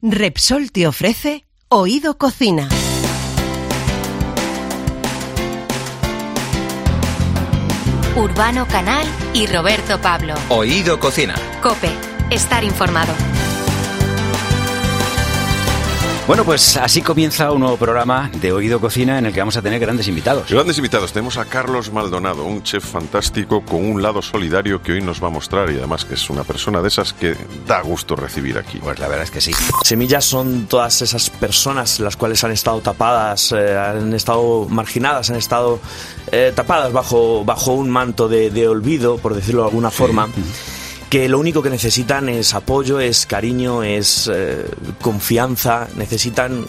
Repsol te ofrece Oído Cocina. Urbano Canal y Roberto Pablo. Oído Cocina. Cope, estar informado. Bueno, pues así comienza un nuevo programa de Oído Cocina en el que vamos a tener grandes invitados. Grandes invitados. Tenemos a Carlos Maldonado, un chef fantástico con un lado solidario que hoy nos va a mostrar y además que es una persona de esas que da gusto recibir aquí. Pues la verdad es que sí. Semillas son todas esas personas las cuales han estado tapadas, eh, han estado marginadas, han estado eh, tapadas bajo, bajo un manto de, de olvido, por decirlo de alguna forma que lo único que necesitan es apoyo, es cariño, es eh, confianza, necesitan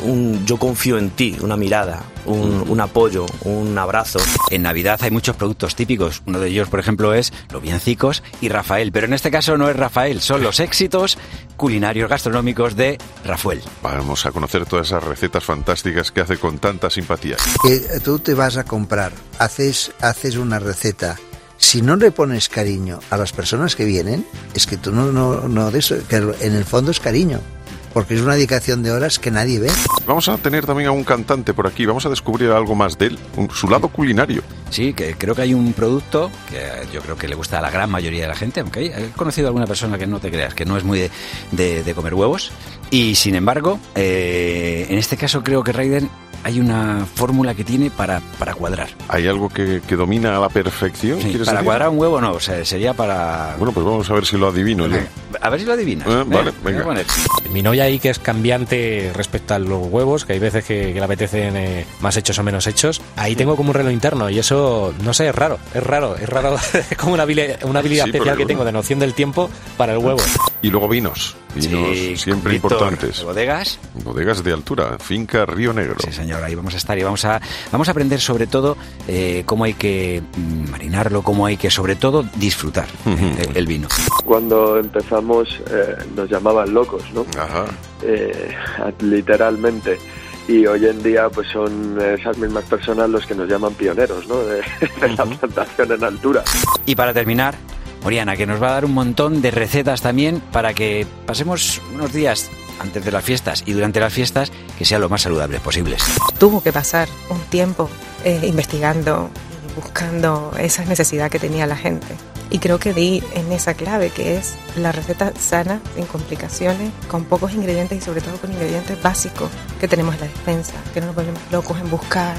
un yo confío en ti, una mirada, un, un, apoyo, un abrazo. En Navidad hay muchos productos típicos. Uno de ellos, por ejemplo, es los Biencicos y Rafael. Pero en este caso no es Rafael, son los éxitos culinarios gastronómicos de Rafael. Vamos a conocer todas esas recetas fantásticas que hace con tanta simpatía. Que tú te vas a comprar, haces, haces una receta si no le pones cariño a las personas que vienen, es que tú no, no, no de eso, que en el fondo es cariño. Porque es una dedicación de horas que nadie ve. Vamos a tener también a un cantante por aquí. Vamos a descubrir algo más de él, un, su lado culinario. Sí, que creo que hay un producto que yo creo que le gusta a la gran mayoría de la gente, aunque he conocido a alguna persona que no te creas, que no es muy de, de, de comer huevos. Y sin embargo, eh, en este caso creo que Raiden hay una fórmula que tiene para, para cuadrar. ¿Hay algo que, que domina a la perfección? Sí, para decir? cuadrar un huevo no, o sea, sería para... Bueno, pues vamos a ver si lo adivino yo. A ver si lo adivinas. Eh, vale, venga. venga. Mi novia ahí que es cambiante respecto a los huevos, que hay veces que, que le apetecen eh, más hechos o menos hechos. Ahí tengo como un reloj interno y eso, no sé, es raro, es raro, es raro. es como una habilidad, una habilidad Sí, especial que tengo de noción del tiempo para el huevo. Y luego vinos. Vinos Sí, siempre Víctor, importantes. de bodegas. Bodegas de altura. Finca Río Negro. Sí, señor, ahí vamos a estar y vamos a, vamos a aprender sobre todo eh, cómo hay que mm, marinarlo, cómo hay que sobre todo disfrutar eh, el vino. Cuando empezamos eh, nos llamaban locos, ¿no? Ajá. Eh, literalmente. Y hoy en día pues son esas mismas personas los que nos llaman pioneros, ¿no? De, de la plantación en altura. Y para terminar, Oriana, que nos va a dar un montón de recetas también para que pasemos unos días antes de las fiestas y durante las fiestas que sean lo más saludables posibles. tuvo que pasar un tiempo eh, investigando y buscando esa necesidad que tenía la gente. Y creo que di en esa clave que es la receta sana, sin complicaciones, con pocos ingredientes y sobre todo con ingredientes básicos que tenemos en la despensa, que no nos volvemos locos en buscar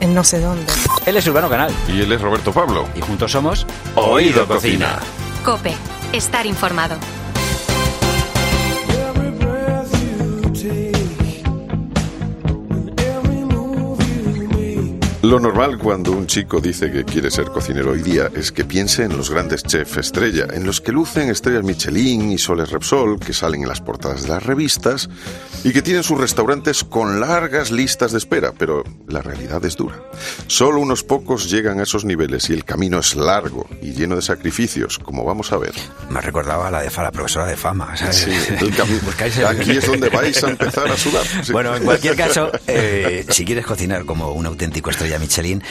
en no sé dónde. Él es Urbano Canal Y él es Roberto Pablo. y juntos somos Oído Cocina. Cope, estar informado. Lo normal cuando un chico dice que quiere ser cocinero hoy día es que piense en los grandes chefs estrella, en los que lucen estrellas Michelin y soles Repsol, que salen en las portadas de las revistas y que tienen sus restaurantes con largas listas de espera, pero la realidad es dura. Solo unos pocos llegan a esos niveles y el camino es largo y lleno de sacrificios, como vamos a ver. Me recordaba a la de Fa, la profesora de fama. ¿sabes? Sí, el Aquí es donde vais a empezar a sudar. Sí. Bueno, en cualquier caso, eh, si quieres cocinar como un auténtico estrella Michelin,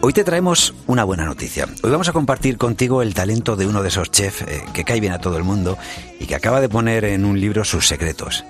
hoy te traemos una buena noticia. Hoy vamos a compartir contigo el talento de uno de esos chefs eh, que cae bien a todo el mundo y que acaba de poner en un libro sus secretos.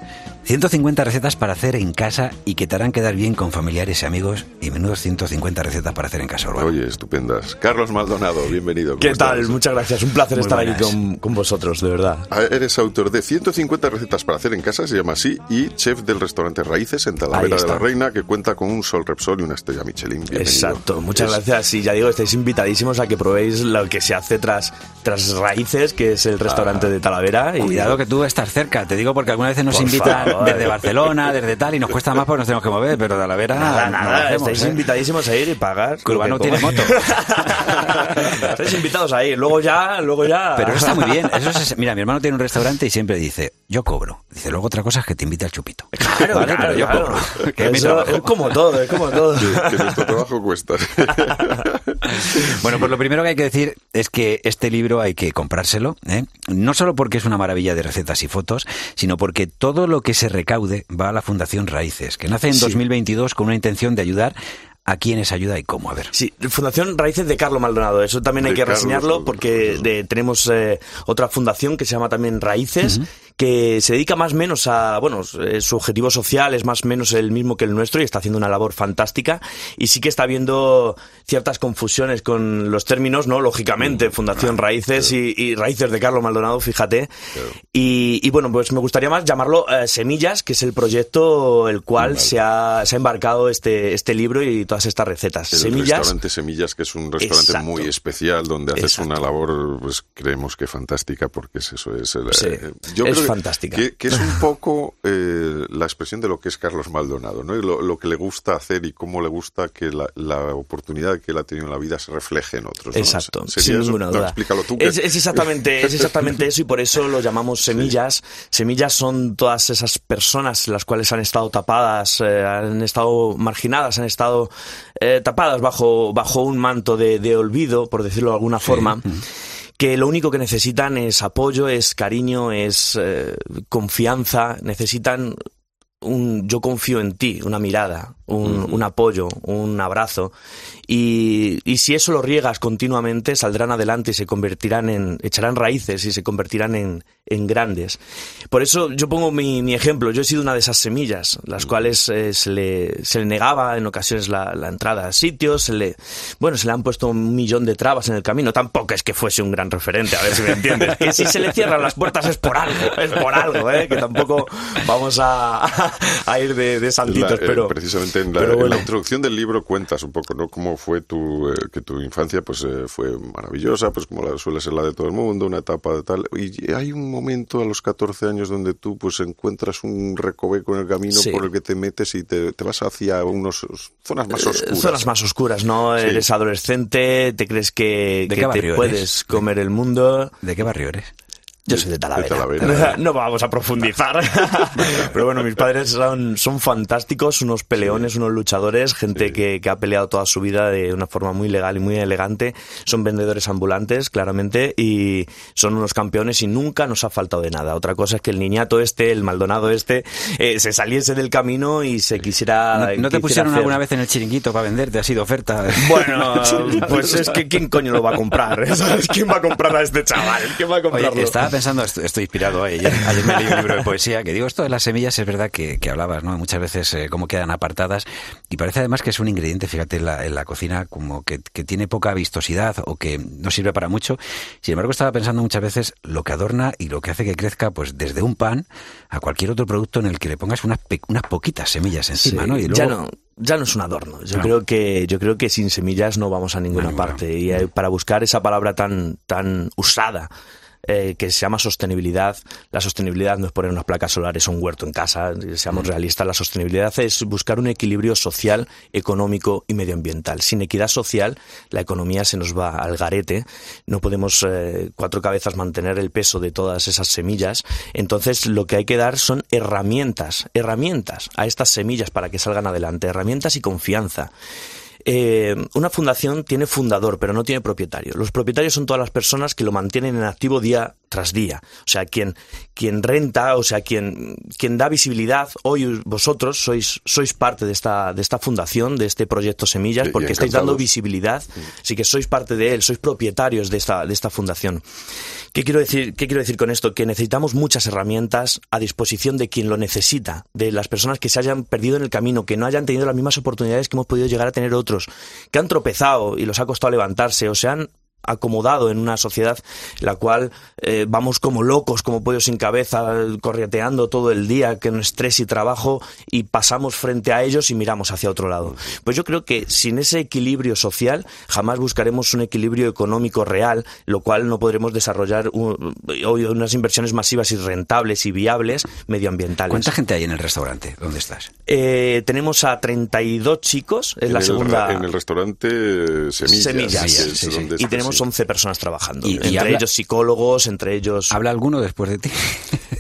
150 recetas para hacer en casa y que te harán quedar bien con familiares y amigos y menudos 150 recetas para hacer en casa. Urbano. Oye, estupendas. Carlos Maldonado, bienvenido. ¿cómo ¿Qué estás? tal? Muchas gracias. Un placer Muy estar aquí con, con vosotros, de verdad. Ah, Eres autor de 150 recetas para hacer en casa, se llama así, y chef del restaurante Raíces en Talavera de la Reina, que cuenta con un sol Repsol y una estrella Michelin. Bienvenido. Exacto, muchas Es- gracias. Y ya digo, estáis invitadísimos a que probéis lo que se hace tras, tras Raíces, que es el restaurante de Talavera. Y Cuidado que tú estás cerca, te digo porque algunas veces nos Por invitan. Desde Barcelona, desde tal, y nos cuesta más porque nos tenemos que mover, pero de la vera Nada, no lo nada, hacemos, estáis ¿eh? invitadísimos a ir y pagar. Lo que tiene comáis. estáis invitados a ir, luego ya, luego ya. Pero eso está muy bien. Eso es- mira, mi hermano tiene un restaurante y siempre dice, yo cobro. Dice, luego otra cosa es que te invite al chupito. Claro, Vale, claro, pero yo claro. cobro. Que es Eso como todo, es como todo. Que, que nuestro trabajo cuesta. Bueno, pues lo primero que hay que decir es que este libro hay que comprárselo, ¿eh? no solo porque es una maravilla de recetas y fotos, sino porque todo lo que se recaude va a la Fundación Raíces, que nace en Sí. 2022 con una intención de ayudar a quienes ayuda y cómo. A ver. Sí, Fundación Raíces de Carlos Maldonado. Eso también hay que Carlos reseñarlo porque de- tenemos eh, otra fundación que se llama también Raíces, que se dedica más o menos a, bueno, eh, su objetivo social es más o menos el mismo que el nuestro y está haciendo una labor fantástica y sí que está habiendo ciertas confusiones con los términos, ¿no? Lógicamente, Fundación Raíces y, Raíces de Carlos Maldonado, fíjate. Y, bueno, pues me gustaría más llamarlo eh, Semillas, que es el proyecto el cual se, ha, se ha embarcado este, este libro y todas estas recetas. El Semillas. restaurante Semillas, que es un restaurante muy especial donde haces una labor, pues creemos que fantástica porque es eso, es el, eh, yo es fantástica. Que, es un poco eh, la expresión de lo que es Carlos Maldonado, ¿no? Y lo, que le gusta hacer y cómo le gusta que la, oportunidad que él ha tenido en la vida se refleje en otros. Exacto, sin ninguna duda. Es, exactamente, es exactamente eso y por eso lo llamamos semillas. Semillas son todas esas personas las cuales han estado tapadas, eh, han estado marginadas, han estado tapadas bajo, bajo un manto de, olvido, por decirlo de alguna forma que lo único que necesitan es apoyo, es cariño, es eh, confianza, necesitan un yo confío en ti, una mirada, un, un apoyo, un abrazo. Y, y, si eso lo riegas continuamente, saldrán adelante y se convertirán en, echarán raíces y se convertirán en, en grandes. Por eso yo pongo mi, mi, ejemplo. Yo he sido una de esas semillas, las cuales eh, se, le, se, le, negaba en ocasiones la, la, entrada a sitios, se le, bueno, se le han puesto un millón de trabas en el camino. Tampoco es que fuese un gran referente, a ver si me entiendes. Que si se le cierran las puertas es por algo, es por algo, ¿eh? que tampoco vamos a, a ir de, de santitos, eh, pero... precisamente en la, en la, introducción del libro cuentas un poco, ¿no? Cómo fue tu, eh, que tu infancia pues eh, fue maravillosa, pues como la, suele ser la de todo el mundo, una etapa de tal. Y hay un momento a los 14 años donde tú pues encuentras un recoveco en el camino por el que te metes y te, te vas hacia unos zonas más oscuras. zonas más oscuras, ¿no? Sí. Eres adolescente, te crees que, que te puedes comer el mundo. ¿De qué barrio eres? Yo soy de Talavera. De Talavera. No vamos a profundizar. Pero bueno, mis padres son, son fantásticos, unos peleones, unos luchadores, gente sí. que, que, ha peleado toda su vida de una forma muy legal y muy elegante. Son vendedores ambulantes, claramente, y son unos campeones y nunca nos ha faltado de nada. Otra cosa es que el niñato este, el Maldonado este, eh, se saliese del camino y se quisiera. ¿No, no te pusieron hacer... alguna vez en el chiringuito para venderte? ¿Ha sido oferta? Bueno, pues es que ¿quién coño lo va a comprar? ¿Sabes? ¿Quién va a comprar a este chaval? ¿Quién va a comprarlo? Oye, estaba pensando, estoy inspirado ayer, ayer me leí un libro de poesía que digo, esto de las semillas es verdad que, que hablabas, ¿no? Muchas veces eh, cómo quedan apartadas y parece además que es un ingrediente, fíjate, en la, en la cocina como que, que, tiene poca vistosidad o que no sirve para mucho. Sin embargo, estaba pensando muchas veces lo que adorna y lo que hace que crezca, pues desde un pan a cualquier otro producto en el que le pongas unas, unas poquitas semillas encima, sí, ¿no? Y luego... Ya no ya no es un adorno. Yo no. creo que yo creo que sin semillas no vamos a ninguna no, parte no. y eh, para buscar esa palabra tan tan usada eh, que se llama sostenibilidad. La sostenibilidad no es poner unas placas solares o un huerto en casa, seamos mm. realistas. La sostenibilidad es buscar un equilibrio social, económico y medioambiental. Sin equidad social, la economía se nos va al garete. No podemos eh, cuatro cabezas mantener el peso de todas esas semillas. Entonces, lo que hay que dar son herramientas, herramientas a estas semillas para que salgan adelante, herramientas y confianza eh, una fundación tiene fundador, pero no tiene propietario. Los propietarios son todas las personas que lo mantienen en activo día tras día. O sea, quien, quien renta, o sea, quien, quien da visibilidad, hoy vosotros sois, sois parte de esta, de esta fundación, de este proyecto Semillas, porque estáis dando visibilidad, así que sois parte de él, sois propietarios de esta, de esta fundación. ¿Qué quiero, decir, ¿Qué quiero decir con esto? Que necesitamos muchas herramientas a disposición de quien lo necesita, de las personas que se hayan perdido en el camino, que no hayan tenido las mismas oportunidades que hemos podido llegar a tener otros, que han tropezado y los ha costado levantarse, o se han acomodado en una sociedad en la cual eh, vamos como locos, como pollos sin cabeza, correteando todo el día, con estrés y trabajo, y pasamos frente a ellos y miramos hacia otro lado. Pues yo creo que sin ese equilibrio social jamás buscaremos un equilibrio económico real, lo cual no podremos desarrollar un, hoy unas inversiones masivas y rentables y viables medioambientales. ¿Cuánta gente hay en el restaurante? ¿Dónde estás? Eh, tenemos a 32 chicos, es en la el, segunda... En el restaurante Semillas. Semillas. Sí, sí, sí, y tenemos 11 personas trabajando. Y, entre y habla, ellos psicólogos, entre ellos. ¿Habla alguno después de ti?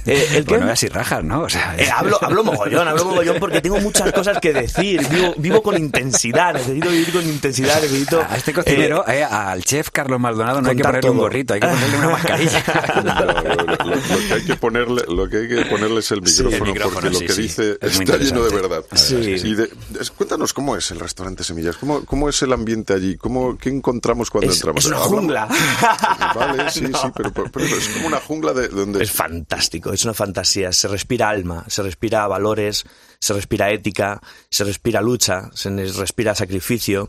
Eh, ¿El bueno, así rajas, ¿no? O sea, eh, hablo, hablo mogollón, hablo mogollón porque tengo muchas cosas que decir. Vivo, vivo con intensidad, necesito vivir con intensidad, necesito. A este cocinero, eh, al chef Carlos Maldonado, no hay que ponerle todo. un gorrito, hay que ponerle una mascarilla. No, lo, lo, lo, que hay que ponerle, lo que hay que ponerle es el micrófono, sí, el micrófono porque lo que sí, dice está lleno de verdad. Y de, cuéntanos cómo es el restaurante Semillas, cómo, cómo es el ambiente allí, cómo, qué encontramos cuando es, entramos. Es una jungla. Vale, sí, sí, pero, pero es como una jungla de donde... Es fantástico, es una fantasía. Se respira alma, se respira valores, se respira ética, se respira lucha, se respira sacrificio,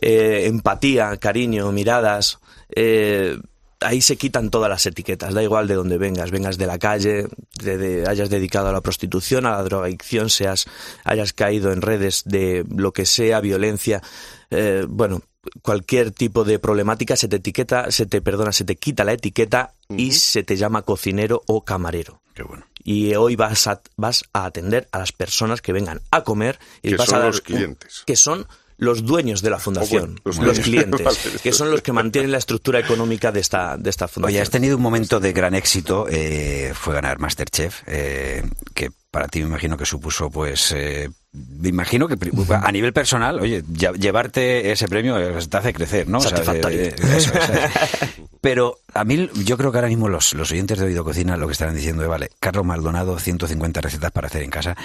eh, empatía, cariño, miradas. Eh, ahí se quitan todas las etiquetas, da igual de dónde vengas, vengas de la calle, de, de- hayas dedicado a la prostitución, a la drogadicción, seas, hayas caído en redes de lo que sea, violencia, eh, bueno, cualquier tipo de problemática se te etiqueta, se te perdona, se te quita la etiqueta y se te llama cocinero o camarero. Qué bueno. Y hoy vas a, vas a atender a las personas que vengan a comer y Que vas son a dar los un- clientes. que son los dueños de la fundación, bueno, los clientes, Vale. que son los que mantienen la estructura económica de esta, de esta fundación. Oye, has tenido un momento de gran éxito, eh, fue ganar Masterchef, eh, que para ti me imagino que supuso, pues, eh, me imagino que a nivel personal, oye, lle- llevarte ese premio eh, te hace crecer, ¿no? O sea, Satisfactorio. eh, eso, eso es. Pero a mí, yo creo que ahora mismo los, los oyentes de Oído Cocina lo que estarán diciendo es, vale, Carlos Maldonado, 150 recetas para hacer en casa.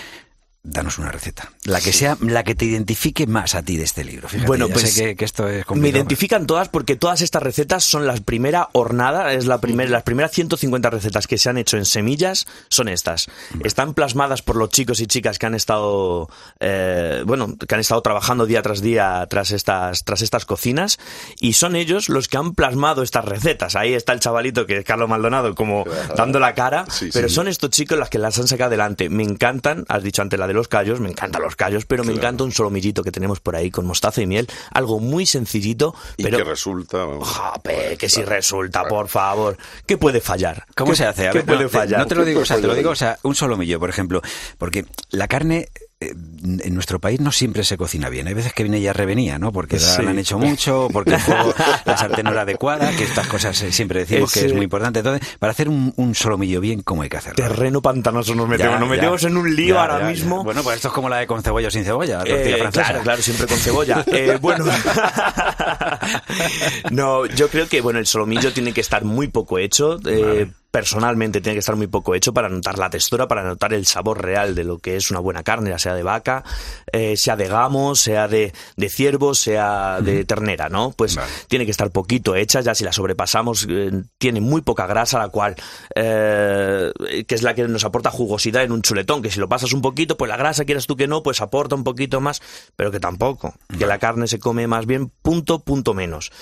Danos una receta. La que sea, la que te identifique más a ti de este libro. Fíjate, Bueno, pues, sé que, que esto es Me complicado. identifican todas porque todas estas recetas son la primera hornada, es la primera, las primeras 150 recetas que se han hecho en semillas son estas. Están plasmadas por los chicos y chicas que han estado, eh, bueno, que han estado trabajando día tras día tras estas, tras estas cocinas y son ellos los que han plasmado estas recetas. Ahí está el chavalito que es Carlos Maldonado como dando la cara, Sí, pero sí. son estos chicos las que las han sacado adelante. Me encantan, has dicho antes la de los callos, me encantan los callos, pero me encanta un solomillito que tenemos por ahí con mostaza y miel, algo muy sencillito, Y pero que resulta... Jope, que si resulta, por favor. ¿Qué puede fallar? ¿Cómo ¿Qué- se hace? A ¿Qué ver, puede no, te- fallar? No te lo digo, o sea, te lo digo, o sea, un solomillo, por ejemplo, porque la carne en nuestro país no siempre se cocina bien. Hay veces que viene ya revenía, ¿no? Porque la, Sí. la han hecho mucho, porque el fuego, la sartén no era adecuada, que estas cosas eh, siempre decimos que es muy importante. Entonces, para hacer un, un solomillo bien, ¿cómo hay que hacerlo? Terreno pantanoso nos metemos. Ya, nos ya. metemos en un lío Ya, ahora mismo. Bueno, pues esto es como la de con cebolla o sin cebolla, la tortilla Eh, francesa. claro, claro, siempre con cebolla. Eh, bueno, no, yo creo que bueno, el solomillo tiene que estar muy poco hecho. eh, Personalmente tiene que estar muy poco hecho para notar la textura, para notar el sabor real de lo que es una buena carne, ya sea de vaca, eh, sea de gamo, sea de, de ciervo, sea de ternera, ¿no? Pues Vale. tiene que estar poquito hecha, ya si la sobrepasamos, eh, tiene muy poca grasa, la cual, eh, que es la que nos aporta jugosidad en un chuletón, que si lo pasas un poquito, pues la grasa, quieras tú que no, pues aporta un poquito más, pero que tampoco, que la carne se come más bien punto, punto menos.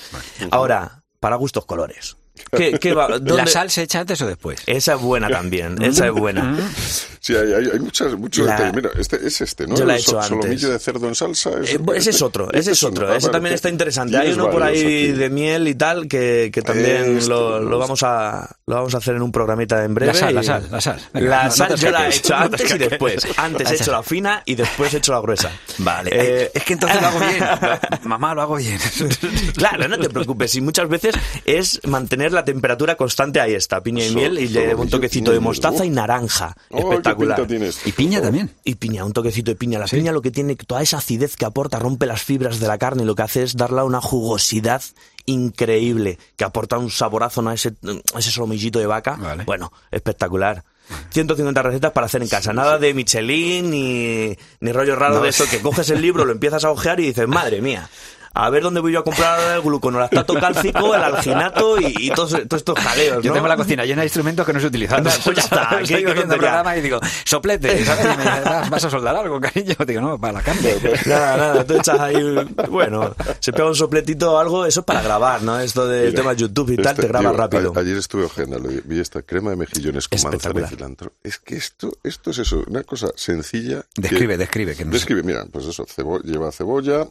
Ahora, para gustos colores. ¿Qué, qué va- ¿La sal se echa antes o después? Esa es buena también, esa es buena. Sí, hay, hay, hay muchas, muchos La- detalles. Mira, este es este, ¿no? Yo la he hecho so- antes. solomillo de cerdo en salsa. Eh, bu- ese es otro, ese Este es otro, ese vale, también está interesante. Hay uno por ahí aquí. de miel y tal que, que también Este, lo, lo vamos a lo vamos a hacer en un programita en breve. La sal, la y- sal, la sal. Venga, la no- no sal te yo la he hecho no te antes y después. Antes he hecho la fina y después he hecho la gruesa. Vale, Eh, eh, es que entonces lo hago bien. Mamá, lo hago bien. Claro, no te preocupes. Y muchas veces es mantener la temperatura constante. Ahí está, piña y So- miel. Y le llevo un toquecito de mostaza y naranja. Oh, qué Espectacular. Y piña también. Y piña, un toquecito de piña. La piña lo que tiene, toda esa acidez que aporta, rompe las fibras de la carne y lo que hace es darle una jugosidad increíble, que aporta un saborazo a ese, a ese solomillito de vaca. Vale. Bueno, espectacular. 150 recetas para hacer en casa. Nada de Michelin ni, ni rollo raro de eso que coges el libro, lo empiezas a ojear y dices, madre mía. A ver dónde voy yo a comprar el gluconolactato cálcico, el alginato y, y todos, todos estos jaleos. Yo ¿no? tengo la cocina llena de instrumentos que no se utilizan. Pues Estoy viendo el programa y digo, soplete, ¿sabes? Y me dice, "Ah, ¿vas a soldar algo, cariño? Digo, no, para la carne. Nada, nada, tú echas ahí, un- bueno, se pega un sopletito o algo, eso es para grabar, ¿no? Esto del Mira, tema YouTube y tal, este, te graba tío, rápido. a- ayer estuve ojeando, vi esta crema de mejillones con manzana y Espectacular. cilantro. Es que esto, esto es eso, una cosa sencilla. que- Describe, describe. Que no sé. Describe, mira, pues eso, cebo- lleva cebolla.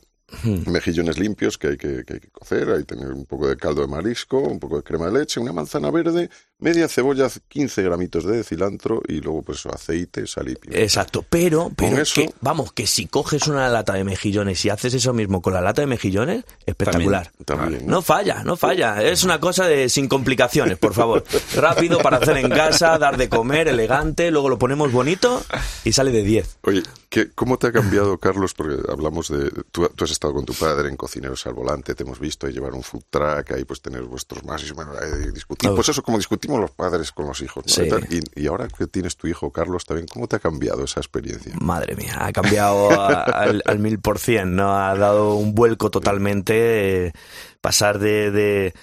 Mejillones limpios que hay que, que hay que cocer, hay que tener un poco de caldo de marisco, un poco de crema de leche, una manzana verde, media cebolla, 15 gramitos de cilantro y luego pues aceite, sal y pimienta. Exacto, pero, pero eso- que, vamos, que si coges una lata de mejillones y haces eso mismo con la lata de mejillones, espectacular. También, ¿no? No falla, no falla. Es una cosa de sin complicaciones, por favor. Rápido para hacer en casa, dar de comer, elegante, luego lo ponemos bonito y sale de 10. Oye, ¿Qué- ¿Cómo te ha cambiado, Carlos? Porque hablamos de... Tú, tú has estado con tu padre en Cocineros al Volante, te hemos visto ahí llevar un food truck, ahí pues tener vuestros más y bueno, ahí discutir. Pues eso, como discutimos los padres con los hijos. ¿no? Sí. Y tal. Y, y ahora que tienes tu hijo, Carlos, también, ¿cómo te ha cambiado esa experiencia? Madre mía, ha cambiado a- al, al mil por cien, ¿no? Ha dado un vuelco totalmente, eh, pasar de, de,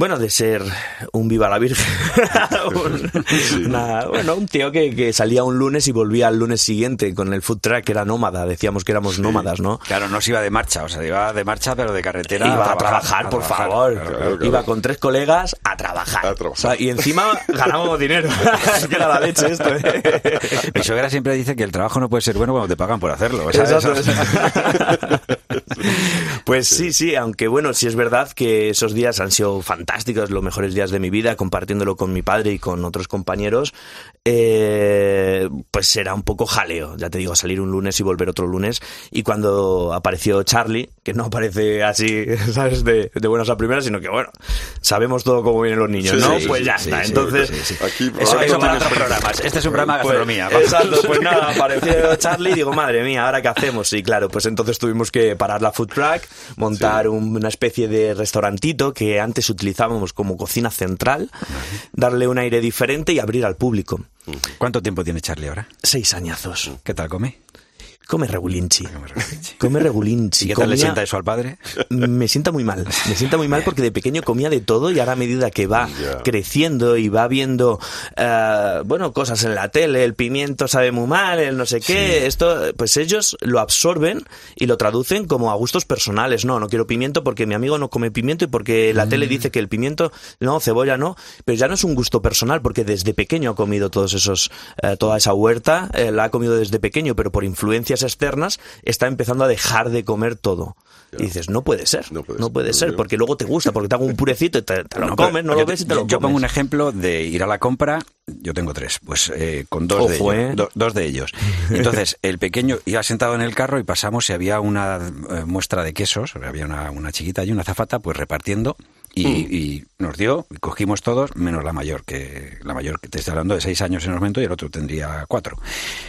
bueno, de ser un viva la virgen, una- bueno, un tío que, que salía un lunes y volvía al lunes siguiente con el food truck, que era nómada, decíamos que éramos nómadas, ¿no? Claro, no se iba de marcha, o sea, iba de marcha, pero de carretera. Iba a trabajar, por trabajar, favor. claro, claro, claro. Iba con tres colegas a trabajar. A trabajar. O sea, y encima ganábamos dinero. es que era la leche esto, ¿eh? Mi suegra siempre dice que el trabajo no puede ser bueno cuando te pagan por hacerlo. Exacto, exacto. Pues sí, sí, aunque bueno, sí es verdad que esos días han sido fantásticos, los mejores días de mi vida, compartiéndolo con mi padre y con otros compañeros, eh, pues era un poco jaleo, ya te digo, salir un lunes y volver otro lunes. Y cuando apareció Charlie, que no aparece así, ¿sabes?, de, de buenas a primeras, sino que bueno, sabemos todo cómo vienen los niños, Sí, ¿no? sí, pues ya sí, está. sí, Entonces, sí, sí. Aquí Eso, para otros programas. Este es un programa de pues, gastronomía. vamos. exacto, pues nada, apareció Charlie y digo, madre mía, ¿ahora qué hacemos? Y claro, pues entonces tuvimos que parar la food truck, montar un- una especie de restaurantito que antes utilizábamos como cocina central, darle un aire diferente y abrir al público. ¿Cuánto tiempo tiene Charlie ahora? Seis añazos. ¿Qué tal come? Come regulinchi. Come regulinchi. ¿Y qué tal le sienta eso al padre? me sienta muy mal. Me sienta muy mal porque de pequeño comía de todo y ahora a medida que va creciendo y va viendo, eh, bueno, cosas en la tele, el pimiento sabe muy mal, el no sé qué, esto, pues ellos lo absorben y lo traducen como a gustos personales. No, no quiero pimiento porque mi amigo no come pimiento y porque la tele dice que el pimiento, no, cebolla no, pero ya no es un gusto personal porque desde pequeño ha comido todos esos, eh, toda esa huerta, eh, la ha comido desde pequeño, pero por influencias externas está empezando a dejar de comer todo. Y dices, no puede ser, No no puede puede, ser, ser, porque luego te gusta, porque te hago un purecito y te, te lo No, comes, no yo lo ves y te lo Yo pongo un comes. ejemplo de ir a la compra. Yo tengo tres, pues eh, con dos, de Ojo, ellos, ¿eh? do- dos de ellos. Entonces, el pequeño iba sentado en el carro y pasamos y había una eh, muestra de quesos, había una, una chiquita y una zafata, pues repartiendo. Y, y nos dio, y cogimos todos, menos la mayor, que la mayor que te estoy hablando de seis años en el momento y el otro tendría cuatro.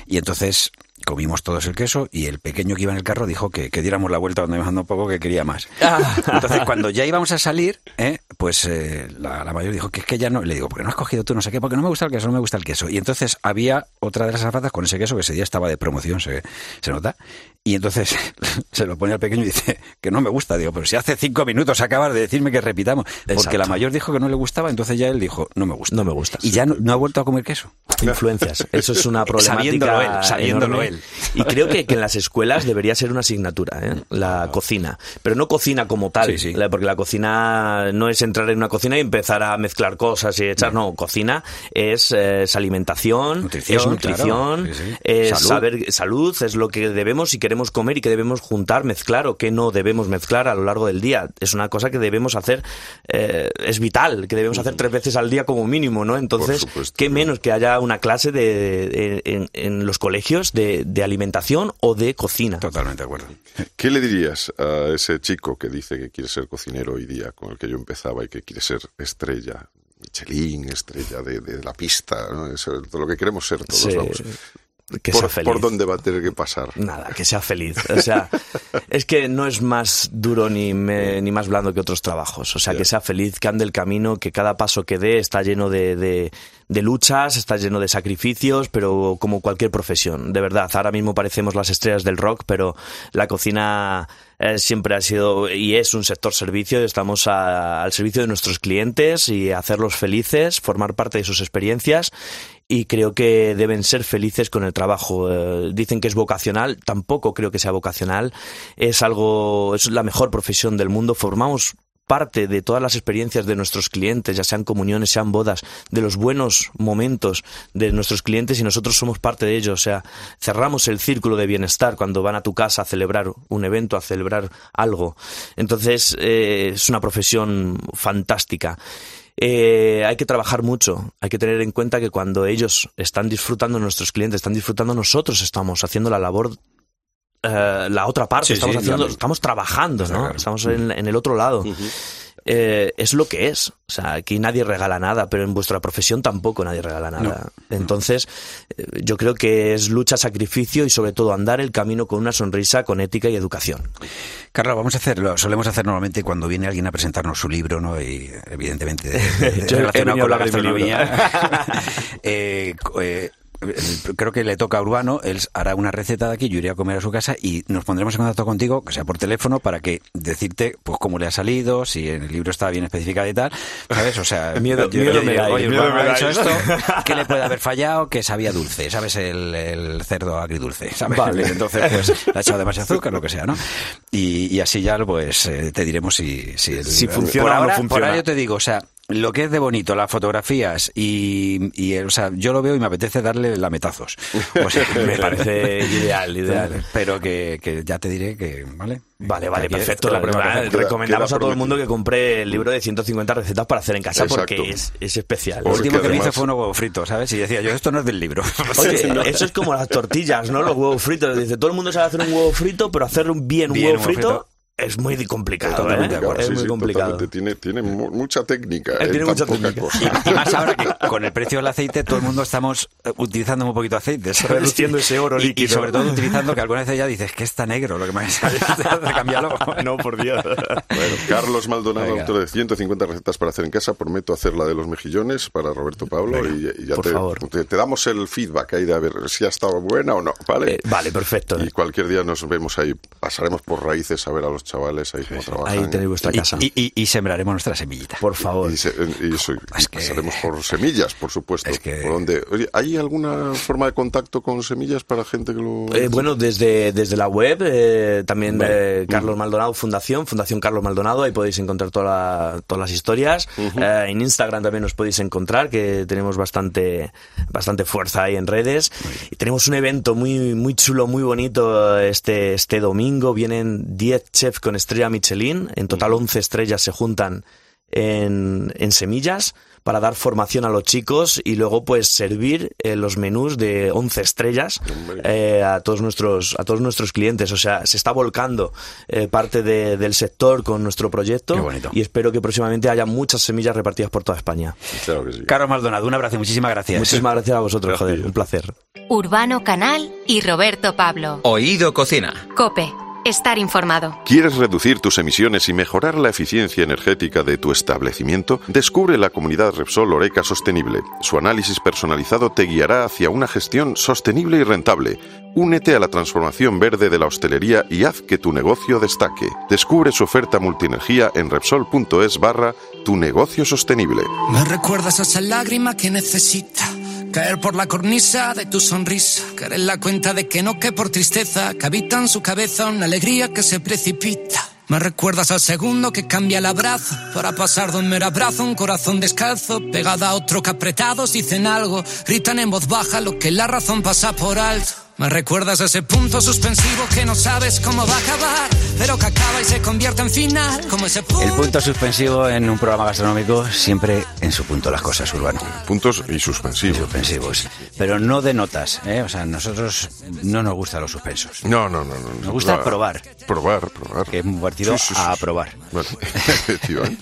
Y entonces comimos todos el queso y el pequeño que iba en el carro dijo que, que diéramos la vuelta donde me mandó un poco que quería más. Entonces cuando ya íbamos a salir, ¿eh? pues eh, la, la mayor dijo que es que ya no, le digo, porque no has cogido tú no sé qué, porque no me gusta el queso, no me gusta el queso. Y entonces había otra de las zapatas con ese queso que ese día estaba de promoción, se, se nota. Y entonces se lo pone al pequeño y dice que no me gusta. Digo, pero si hace cinco minutos acabas de decirme que repitamos. Porque la mayor dijo que no le gustaba, entonces ya él dijo, no me gusta. No me gusta. Y ya no, no ha vuelto a comer queso. Influencias. Eso es una problemática. Sabiéndolo él, sabiéndolo él. Y creo que, que en las escuelas debería ser una asignatura, ¿eh? la cocina. Pero no cocina como tal. Sí, sí. la- Porque la cocina no es entrar en una cocina y empezar a mezclar cosas y echar. No, cocina es, eh, es alimentación, Nutrición, es nutrición, claro. Sí, sí. es Salud. saber salud, es lo que debemos y queremos comer y que debemos juntar, mezclar o que no debemos mezclar a lo largo del día. Es una cosa que debemos hacer, eh, es vital, que debemos hacer tres veces al día como mínimo, ¿no? Entonces, supuesto. ¿qué menos que haya una clase de, de- en, en los colegios de, de alimentación o de cocina? Totalmente de acuerdo. ¿Qué le dirías a ese chico que dice que quiere ser cocinero hoy día, con el que yo empezaba y que quiere ser estrella? Michelin, estrella de, de la pista, ¿no? Eso es lo que queremos ser todos, Sí, vamos. Que por, sea feliz. por dónde va a tener que pasar? Nada, que sea feliz. O sea, es que no es más duro ni, me- ni más blando que otros trabajos. O sea, que sea feliz, que ande el camino, que cada paso que dé está lleno de, de- de luchas, está lleno de sacrificios, pero como cualquier profesión. De verdad, ahora mismo parecemos las estrellas del rock, pero la cocina eh, siempre ha sido y es un sector servicio. Estamos a- al servicio de nuestros clientes y hacerlos felices, formar parte de sus experiencias y creo que deben ser felices con el trabajo. Eh, dicen que es vocacional, tampoco creo que sea vocacional. Es algo, es la mejor profesión del mundo. Formamos parte de todas las experiencias de nuestros clientes, ya sean comuniones, sean bodas, de los buenos momentos de nuestros clientes y nosotros somos parte de ellos. O sea, cerramos el círculo de bienestar cuando van a tu casa a celebrar un evento, a celebrar algo. Entonces, eh, es una profesión fantástica. Eh, hay que trabajar mucho. Hay que tener en cuenta que cuando ellos están disfrutando, nuestros clientes están disfrutando, nosotros estamos haciendo la labor. eh, la otra parte, Sí, estamos sí, haciendo, claro. estamos trabajando, ¿no? claro. Estamos en, en el otro lado. eh, es lo que es. O sea, aquí nadie regala nada, pero en vuestra profesión tampoco nadie regala nada. Entonces, eh, yo creo que es lucha, sacrificio y sobre todo andar el camino con una sonrisa, con ética y educación. Carlos, vamos a hacerlo. Solemos hacer normalmente cuando viene alguien a presentarnos su libro, ¿no? Y evidentemente de, de- relacionado con la gastronomía. Eh, eh, creo que le toca a Urbano, él hará una receta de aquí, yo iré a comer a su casa y nos pondremos en contacto contigo, que sea por teléfono, para que decirte pues cómo le ha salido, si en el libro está bien especificado y tal, ¿sabes? O sea, Miedo- yo- miedo yo me dais, oye, miedo Urbano me ha dais. esto, ¿qué le puede haber fallado? Que sabía dulce, ¿sabes? El, el cerdo agridulce, ¿sabes? Vale. Entonces, pues, le ha echado demasiado azúcar, lo que sea, ¿no? Y, y así ya, pues, eh, te diremos si, si, el- Si funciona por o no ahora, Por funciona. ahora yo te digo, o sea, lo que es de bonito, las fotografías y, y, eh, o sea, yo lo veo y me apetece darle lametazos. O sea, Me parece ideal, ideal. Pero que, que ya te diré que, ¿vale? Vale, vale, Que perfecto. la prueba perfecta. Recomendamos queda a todo el mundo que compre el libro de 150 recetas para hacer en casa porque es, es especial. Lo último que me hice fue unos huevos fritos, ¿sabes? Y decía yo, esto no es del libro. Oye, eso es como las tortillas, ¿no? Los huevos fritos. Dice, todo el mundo sabe hacer un huevo frito, pero hacer un bien un Bien, huevo huevo frito, frito. Es muy complicado. Totalmente ¿eh? de acuerdo. Es Sí, muy sí, complicado. totalmente. Tiene, tiene mu- mucha técnica. Eh, en tiene mucha técnica. cosa. Y más ahora que con el precio del aceite todo el mundo estamos eh, utilizando muy poquito aceite, ¿sabes? Reduciendo ese oro Y- Y, líquido. sobre todo utilizando que alguna vez ya dices que está negro lo que me ha cámbialo. No, por Dios. Bueno, Carlos Maldonado, Venga. autor de 150 recetas para hacer en casa. Prometo hacer la de los mejillones para Roberto Pablo y, y ya por te, favor. te- te damos el feedback ahí de a ver si ha estado buena o no, ¿vale? Eh, vale, perfecto. Y cualquier día nos vemos ahí, pasaremos por raíces a ver a los chavales ahí cómo trabajan. Ahí tenéis vuestra casa. y- y- y sembraremos nuestra semillita. Por favor. Y, se- y Es que- pasaremos por semillas, por supuesto. Es que- Por donde, oye, ¿Hay alguna forma de contacto con semillas para gente que lo... Eh, bueno, desde, desde la web, eh, también eh, Carlos Maldonado Fundación, Fundación Carlos Maldonado, ahí podéis encontrar toda la- todas las historias. Eh, en Instagram también nos podéis encontrar, que tenemos bastante, bastante fuerza ahí en redes. Y tenemos un evento muy, muy chulo, muy bonito este, este domingo. Vienen 10 chefs con estrella Michelin, en total 11 estrellas se juntan en, en semillas para dar formación a los chicos y luego pues servir eh, los menús de 11 estrellas eh, a todos nuestros a todos nuestros clientes o sea se está volcando eh, parte de- del sector con nuestro proyecto Qué bonito. y espero que próximamente haya muchas semillas repartidas por toda España Claro que sí. Carlos Maldonado, un abrazo, muchísimas gracias. muchísimas gracias a vosotros joder un placer Urbano Canal y Roberto Pablo. Oído Cocina. Cope, estar informado. ¿Quieres reducir tus emisiones y mejorar la eficiencia energética de tu establecimiento? Descubre la comunidad Repsol Oreca Sostenible. Su análisis personalizado te guiará hacia una gestión sostenible y rentable. Únete a la transformación verde de la hostelería y haz que tu negocio destaque. Descubre su oferta multienergía en Repsol.es barra tu negocio sostenible. Me recuerdas a esa lágrima que necesita caer por la cornisa de tu sonrisa, caer en la cuenta de que no que por tristeza, que habita en su cabeza una alegría que se precipita. Me recuerdas al segundo que cambia el abrazo para pasar de un mero abrazo un corazón descalzo, pegada a otro que apretados dicen algo, gritan en voz baja lo que la razón pasa por alto. Me recuerdas a ese punto suspensivo que no sabes cómo va a acabar, pero que acaba y se convierte en final, como ese punto. El punto suspensivo en un programa gastronómico siempre en su punto las cosas, Urbano. Puntos y suspensivos. Suspensivos. Pero no de notas, ¿eh? O sea, nosotros no nos gustan los suspensos. No, no, no. no Nos gusta probar. Probar, probar. Que es un partido Sí, sí, sí, a probar. Vale.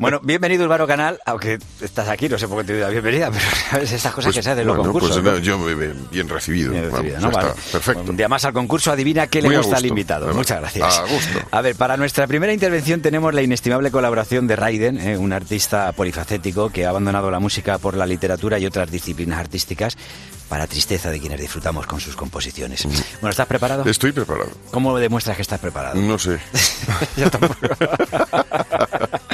Bueno, bienvenido Urbano Canal, aunque estás aquí, no sé por qué te doy la bienvenida, pero sabes esas cosas que se hacen en los bueno, concursos. pues, yo me- bien recibido. Bien Vamos, recibido, ¿no? Vale. está, perfecto. Un día más al concurso, adivina qué le Muy gusta al invitado. Muchas gracias. a gusto. A ver, para nuestra primera intervención tenemos la inestimable colaboración de Raiden, ¿eh? un artista polifacético que ha abandonado la música por la literatura y otras disciplinas artísticas para tristeza de quienes disfrutamos con sus composiciones. Mm. Bueno, ¿estás preparado? Estoy preparado. ¿Cómo demuestras que estás preparado? No sé. Yo tampoco.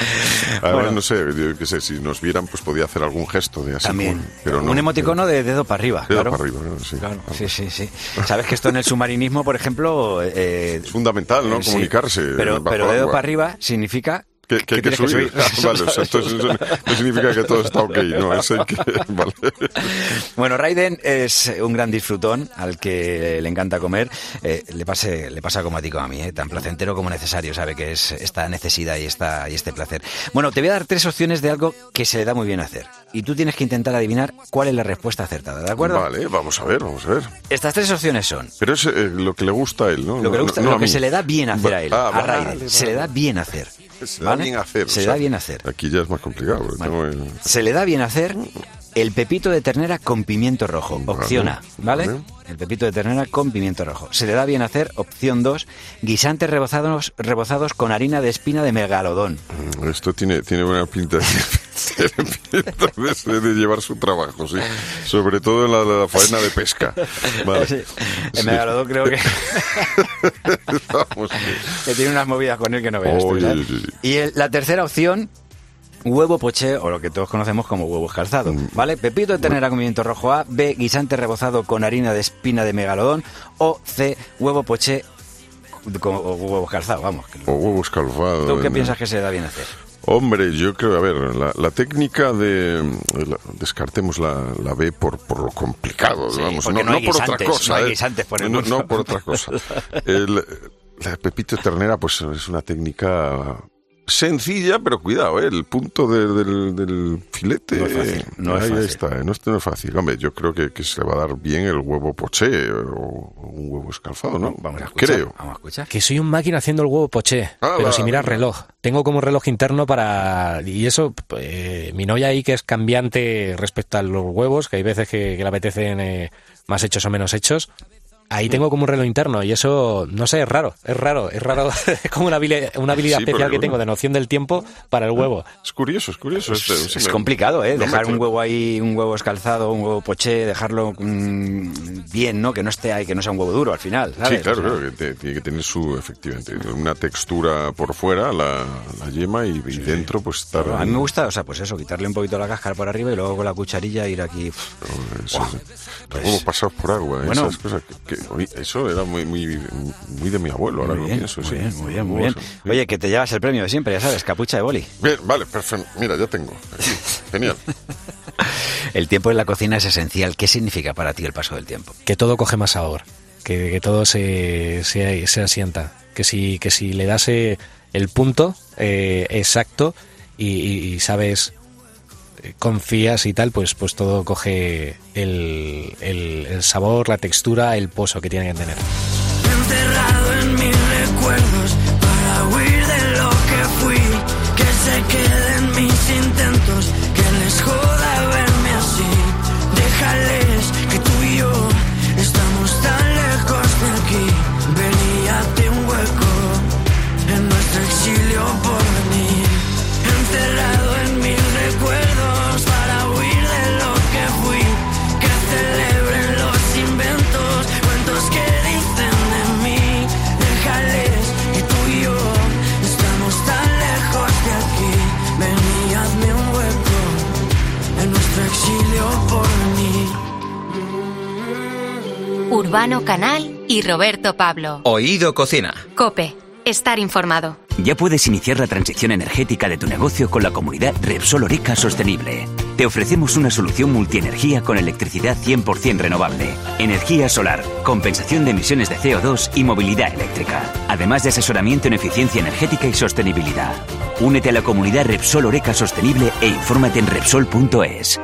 A ver, Bueno. no sé, yo qué sé, si nos vieran, pues podía hacer algún gesto de así. También. como- pero no, un emoticono de dedo para arriba. Dedo claro. para arriba, sí. Claro, sí, sí, sí. Sabes que esto en el submarinismo, por ejemplo, eh, Es fundamental, ¿no? sí, Comunicarse. Pero, pero dedo para arriba significa Que, que hay que, subir. Ah, vale, o sea, esto no significa que todo está ok, no, es que... Vale. Bueno, Raiden es un gran disfrutón al que le encanta comer. Eh, le, pase, le pasa como a ti como a mí, ¿eh? tan placentero como necesario, sabe que es esta necesidad y, esta, y este placer. Bueno, te voy a dar tres opciones de algo que se le da muy bien hacer. Y tú tienes que intentar adivinar cuál es la respuesta acertada, ¿de acuerdo? Vale, vamos a ver, vamos a ver. Estas tres opciones son Pero es eh, lo que le gusta a él, ¿no? lo que, le No- gusta- no lo a que se le da bien hacer Va- a él, ah, a vale, Raiden. vale. Se le da bien hacer. Se da ¿vale? bien hacer. Se o le sea, da bien hacer. Aquí ya es más complicado. tengo Se le da bien hacer el pepito de ternera con pimiento rojo. Opción A, ¿vale? El pepito de ternera con pimiento rojo. Se le da bien hacer, opción 2, guisantes rebozados, rebozados con harina de espina de megalodón. Esto tiene, tiene buena pinta, pinta de, llevar su trabajo, sí. Sobre todo en la, la faena de pesca. Vale. Sí, el Sí. megalodón creo que, Vamos. que tiene unas movidas con él que no veas. tú. Y el- la tercera opción, huevo poché, o lo que todos conocemos como huevo escalzado, Mm. ¿vale? Pepito de ternera con pimiento rojo A, B, guisante rebozado con harina de espina de megalodón, o C, huevo poché con o huevo escalzado, vamos. que- O huevos calvados. ¿Tú qué ¿no? piensas que se da bien hacer? Hombre, yo creo, a ver, la, la técnica de... la- descartemos la, la B por, por lo complicado, Sí, vamos, no, no por otra cosa. no hay ¿eh? guisantes por el no, por otra cosa. El, la pepito de ternera, pues es una técnica sencilla, pero cuidado, ¿eh? el punto de- del, del filete. No es fácil, eh, no es ahí fácil. está, ¿eh? no, es fácil. Hombre, yo creo que, que se le va a dar bien el huevo poché o un huevo escalzado, ¿no? Vamos a escuchar. Creo. Vamos a escuchar. Que soy un máquina haciendo el huevo poché, Ah, pero va, si miras reloj. Tengo como un reloj interno para... Y eso, eh, mi novia ahí que es cambiante respecto a los huevos, que hay veces que, que le apetecen eh, más hechos o menos hechos. Ahí tengo como un reloj interno y eso, no sé, es raro, es raro, es raro. es como una habilidad, una habilidad Sí, especial que tengo bueno. de noción del tiempo para el huevo. Es curioso, es curioso. este, sí, Es me- complicado, ¿eh? no me Dejar un huevo ahí, un huevo escalzado, un huevo poché, dejarlo mm, bien, ¿no? Que no esté ahí, que no sea un huevo duro al final, ¿sabes? Sí, claro, O sea, claro, que te- tiene que tener su, efectivamente, una textura por fuera, la, la yema, y, y dentro, pues estar. A mí me gusta, o sea, pues eso, quitarle un poquito la cáscara por arriba y luego con la cucharilla ir aquí. pff, Eso, Buah, sí. pues- Huevos pasados por agua, ¿eh? Bueno. esas cosas. Que, eso era muy, muy, muy de mi abuelo, ahora Muy lo bien, pienso. muy sí. bien, muy bien, muy. Oye, que te llevas el premio de siempre, ya sabes, capucha de boli. Bien, vale, perfecto. Mira, ya tengo. Genial. El tiempo en la cocina es esencial. ¿Qué significa para ti el paso del tiempo? que todo coge más sabor, que, que todo se, se, se asienta, que si, que si le das eh, el punto eh, exacto y, y- y sabes, confías y tal, pues, pues todo coge el, el- el sabor, la textura, el pozo que tiene que tener. Enterrado en mis recuerdos para huir de lo que fui. Que se queden mis intentos, que les joda verme así. Déjales Urbano Canal y Roberto Pablo. Oído Cocina. Cope, estar informado. Ya puedes iniciar la transición energética de tu negocio con la comunidad Repsol Oreca Sostenible. Te ofrecemos una solución multienergía con electricidad 100% renovable, energía solar, compensación de emisiones de CO2 y movilidad eléctrica, además de asesoramiento en eficiencia energética y sostenibilidad. Únete a la comunidad Repsol Oreca Sostenible e infórmate en Repsol.es.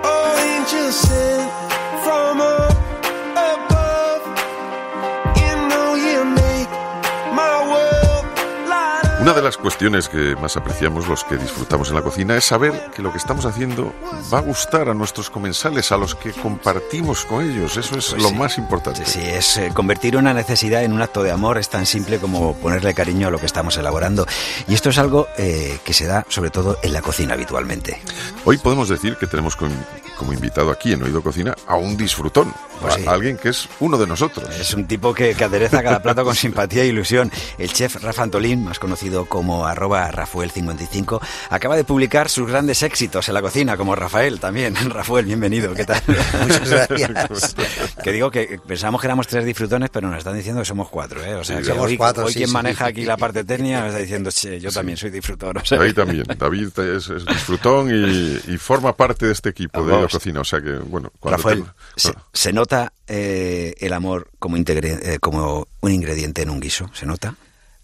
Una de las cuestiones que más apreciamos los que disfrutamos en la cocina es saber que lo que estamos haciendo va a gustar a nuestros comensales, a los que compartimos con ellos. Eso es Pues lo sí. más importante. Sí, es eh, convertir una necesidad en un acto de amor es tan simple como ponerle cariño a lo que estamos elaborando. Y esto es algo eh, que se da sobre todo en la cocina habitualmente. Hoy podemos decir que tenemos con- como invitado aquí en Oído Cocina a un disfrutón, Pues a alguien que es uno de nosotros. Es un tipo que, que adereza cada plato con simpatía e ilusión. El chef Rafa Antolín, más conocido como arroba Rafael55, acaba de publicar sus grandes éxitos en la cocina, como Rafael también. Rafael, bienvenido, ¿qué tal? Muchas gracias. que digo que pensamos que éramos tres disfrutones, pero nos están diciendo que somos cuatro, ¿eh? O sea, Sí, que somos hoy, cuatro, hoy sí, quien maneja aquí la parte técnica me está diciendo, che, yo también soy disfrutor. o sea, David también. David es, es disfrutón y, y forma parte de este equipo de Vamos. Cocina. O sea que, bueno, cuando Rafael, te- se, se nota eh, el amor como, integre- eh, como un ingrediente en un guiso? ¿Se nota?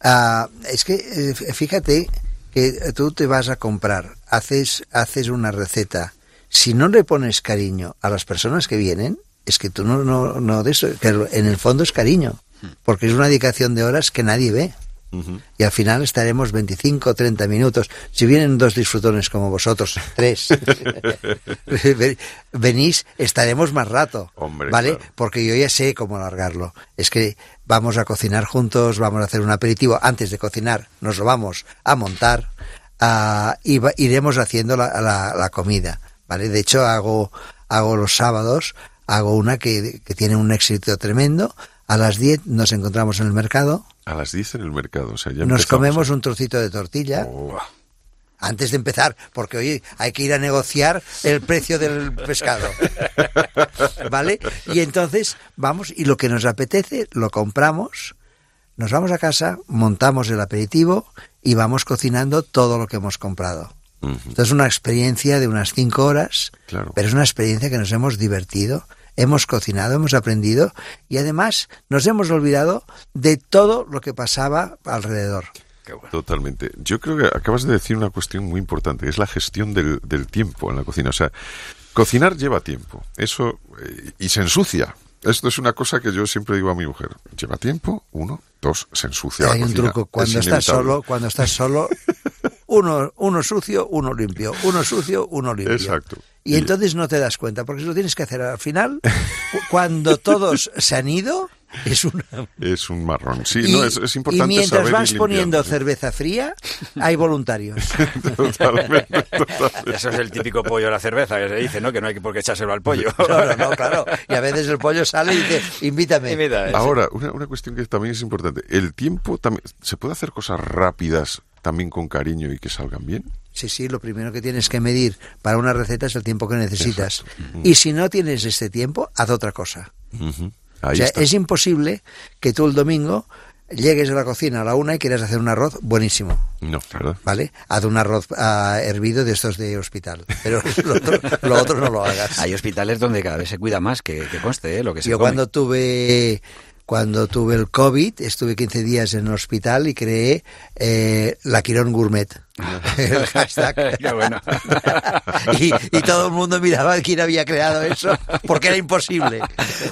Ah, es que eh, fíjate que tú te vas a comprar, haces, haces una receta. Si no le pones cariño a las personas que vienen, es que tú no, no, no de eso, que en el fondo es cariño, porque es una dedicación de horas que nadie ve. Y al final estaremos 25 o 30 minutos. Si vienen dos disfrutones como vosotros, tres, venís, estaremos más rato. Hombre, ¿Vale? claro. Porque yo ya sé cómo alargarlo. Es que vamos a cocinar juntos, vamos a hacer un aperitivo. Antes de cocinar, nos lo vamos a montar y va- iremos haciendo la, la- la comida. ¿Vale? De hecho, hago, hago los sábados, hago una que, que tiene un éxito tremendo. A las 10 nos encontramos en el mercado, A las 10 en el mercado, o sea, ya nos comemos ¿eh? un trocito de tortilla Oh, antes de empezar, porque hoy hay que ir a negociar el precio del pescado. ¿Vale? Y entonces vamos y lo que nos apetece lo compramos, nos vamos a casa, montamos el aperitivo y vamos cocinando todo lo que hemos comprado. Esto es una experiencia de unas cinco horas, Claro. pero es una experiencia que nos hemos divertido, hemos cocinado, hemos aprendido y además nos hemos olvidado de todo lo que pasaba alrededor. Totalmente. Yo creo que acabas de decir una cuestión muy importante, que es la gestión del, del tiempo en la cocina. O sea, cocinar lleva tiempo, eso, eh, y se ensucia. Esto es una cosa que yo siempre digo a mi mujer. Lleva tiempo, uno, dos, se ensucia. la Hay un cocina. truco, cuando Es estás inevitable. solo, cuando estás solo, uno, uno sucio, uno limpio, uno sucio, uno limpio. Exacto. Y entonces no te das cuenta, porque si lo tienes que hacer al final, cu- cuando todos se han ido, es una... Es un marrón. Sí, y, no, es, es importante y mientras saber vas ir poniendo cerveza fría, hay voluntarios. Totalmente, totalmente. Eso es el típico pollo a la cerveza que se dice, ¿no? Que no hay por qué echárselo al pollo. No, no, no, claro. Y a veces el pollo sale y dice, invítame. Invita, eso. Ahora, una, una cuestión que también es importante. ¿El tiempo también se puede hacer cosas rápidas también con cariño y que salgan bien? Sí, sí, lo primero que tienes que medir para una receta es el tiempo que necesitas. Y si no tienes este tiempo, haz otra cosa. O Ahí sea, está. es imposible que tú el domingo llegues a la cocina a la una y quieras hacer un arroz buenísimo, No, ¿verdad? ¿vale? Haz un arroz ah, hervido de estos de hospital, pero lo otro, lo otro no lo hagas. Hay hospitales donde cada vez se cuida más, que, que conste, ¿eh? Lo que se Yo come. cuando tuve cuando tuve el COVID, estuve 15 días en el hospital y creé eh, la Quirón Gourmet. el hashtag. Qué bueno. y, y todo el mundo miraba quién había creado eso, porque era imposible.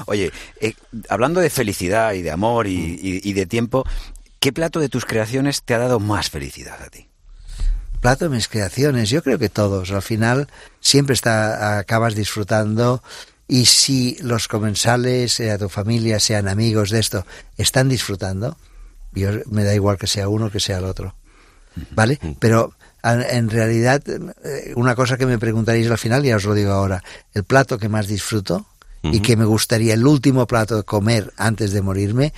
Oye, eh, hablando de felicidad y de amor y, y- y de tiempo, ¿qué plato de tus creaciones te ha dado más felicidad a ti? plato de mis creaciones, yo creo que todos, al final siempre está, acabas disfrutando y si los comensales, sea tu familia, sean amigos de esto, están disfrutando, yo me da igual que sea uno que sea el otro, ¿vale? Pero a- en realidad, eh, una cosa que me preguntaréis al final, ya os lo digo ahora, el plato que más disfruto y que me gustaría el último plato de comer antes de morirme,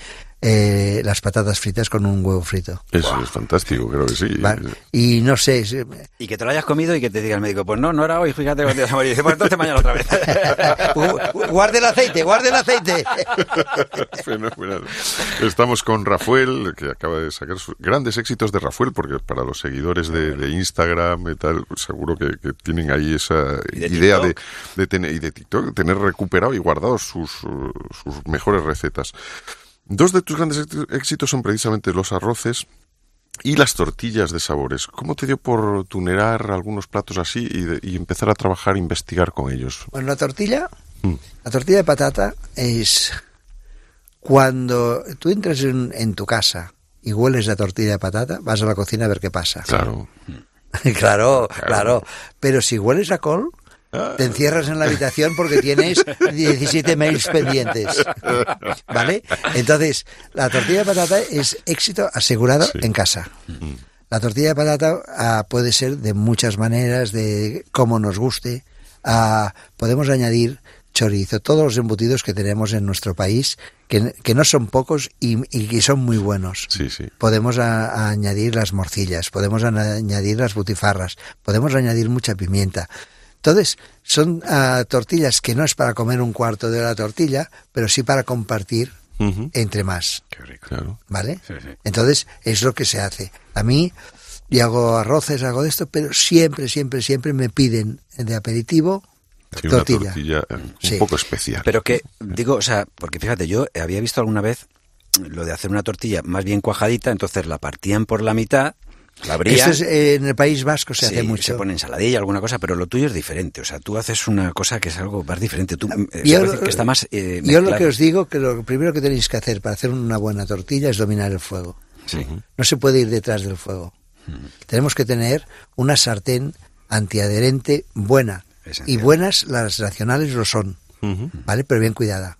eh, las patatas fritas con un huevo frito. Eso es fantástico, creo que sí. ¿vale? Y no sé, si- Y que te lo hayas comido y que te diga el médico, pues no, no era hoy, fíjate cuando te vas a morir. Dice, pues entonces mañana otra vez. Gu- Guarde el aceite, guarde el aceite. Fenomenal. Estamos con Rafael, que acaba de sacar sus grandes éxitos de Rafael, porque para los seguidores de, de Instagram y tal, seguro que, que tienen ahí esa Y de idea de, TikTok. de tener, y de TikTok, tener recuperado y guardado sus, sus mejores recetas. Dos de tus grandes éxi- éxitos son precisamente los arroces y las tortillas de sabores. ¿Cómo te dio por tunear algunos platos así y, de- y empezar a trabajar, investigar con ellos? Bueno, la tortilla, Mm. la tortilla de patata es cuando tú entras en, en tu casa y hueles la tortilla de patata, vas a la cocina a ver qué pasa. Claro. claro, claro. Pero si hueles a col, te encierras en la habitación porque tienes 17 mails pendientes. ¿Vale? Entonces, la tortilla de patata es éxito asegurado Sí. en casa. La tortilla de patata ah, puede ser de muchas maneras, de cómo nos guste. Ah, podemos añadir chorizo, todos los embutidos que tenemos en nuestro país, que, que no son pocos y, y que son muy buenos. Sí, sí. Podemos a- a añadir las morcillas, podemos a- añadir las butifarras, podemos añadir mucha pimienta. Entonces, son ah, tortillas que no es para comer un cuarto de la tortilla, pero sí para compartir entre más. Claro. ¿Vale? Sí, sí. Entonces, es lo que se hace. A mí, y hago arroces, hago de esto, pero siempre, siempre, siempre me piden de aperitivo Sí, una tortilla. tortilla eh, un Sí. poco especial. Pero que, digo, o sea, porque fíjate, yo había visto alguna vez lo de hacer una tortilla más bien cuajadita, entonces la partían por la mitad, la. Esto es, eh, en el País Vasco se sí, hace mucho. Se pone ensaladilla, alguna cosa, pero lo tuyo es diferente. O sea, tú haces una cosa que es algo más diferente. Tú, eh, Yo, puede decir que está más. eh, yo lo que os digo que lo primero que tenéis que hacer para hacer una buena tortilla es dominar el fuego. No se puede ir detrás del fuego. Tenemos que tener una sartén antiadherente buena. Y buenas las nacionales lo son, ¿vale? Pero bien cuidada.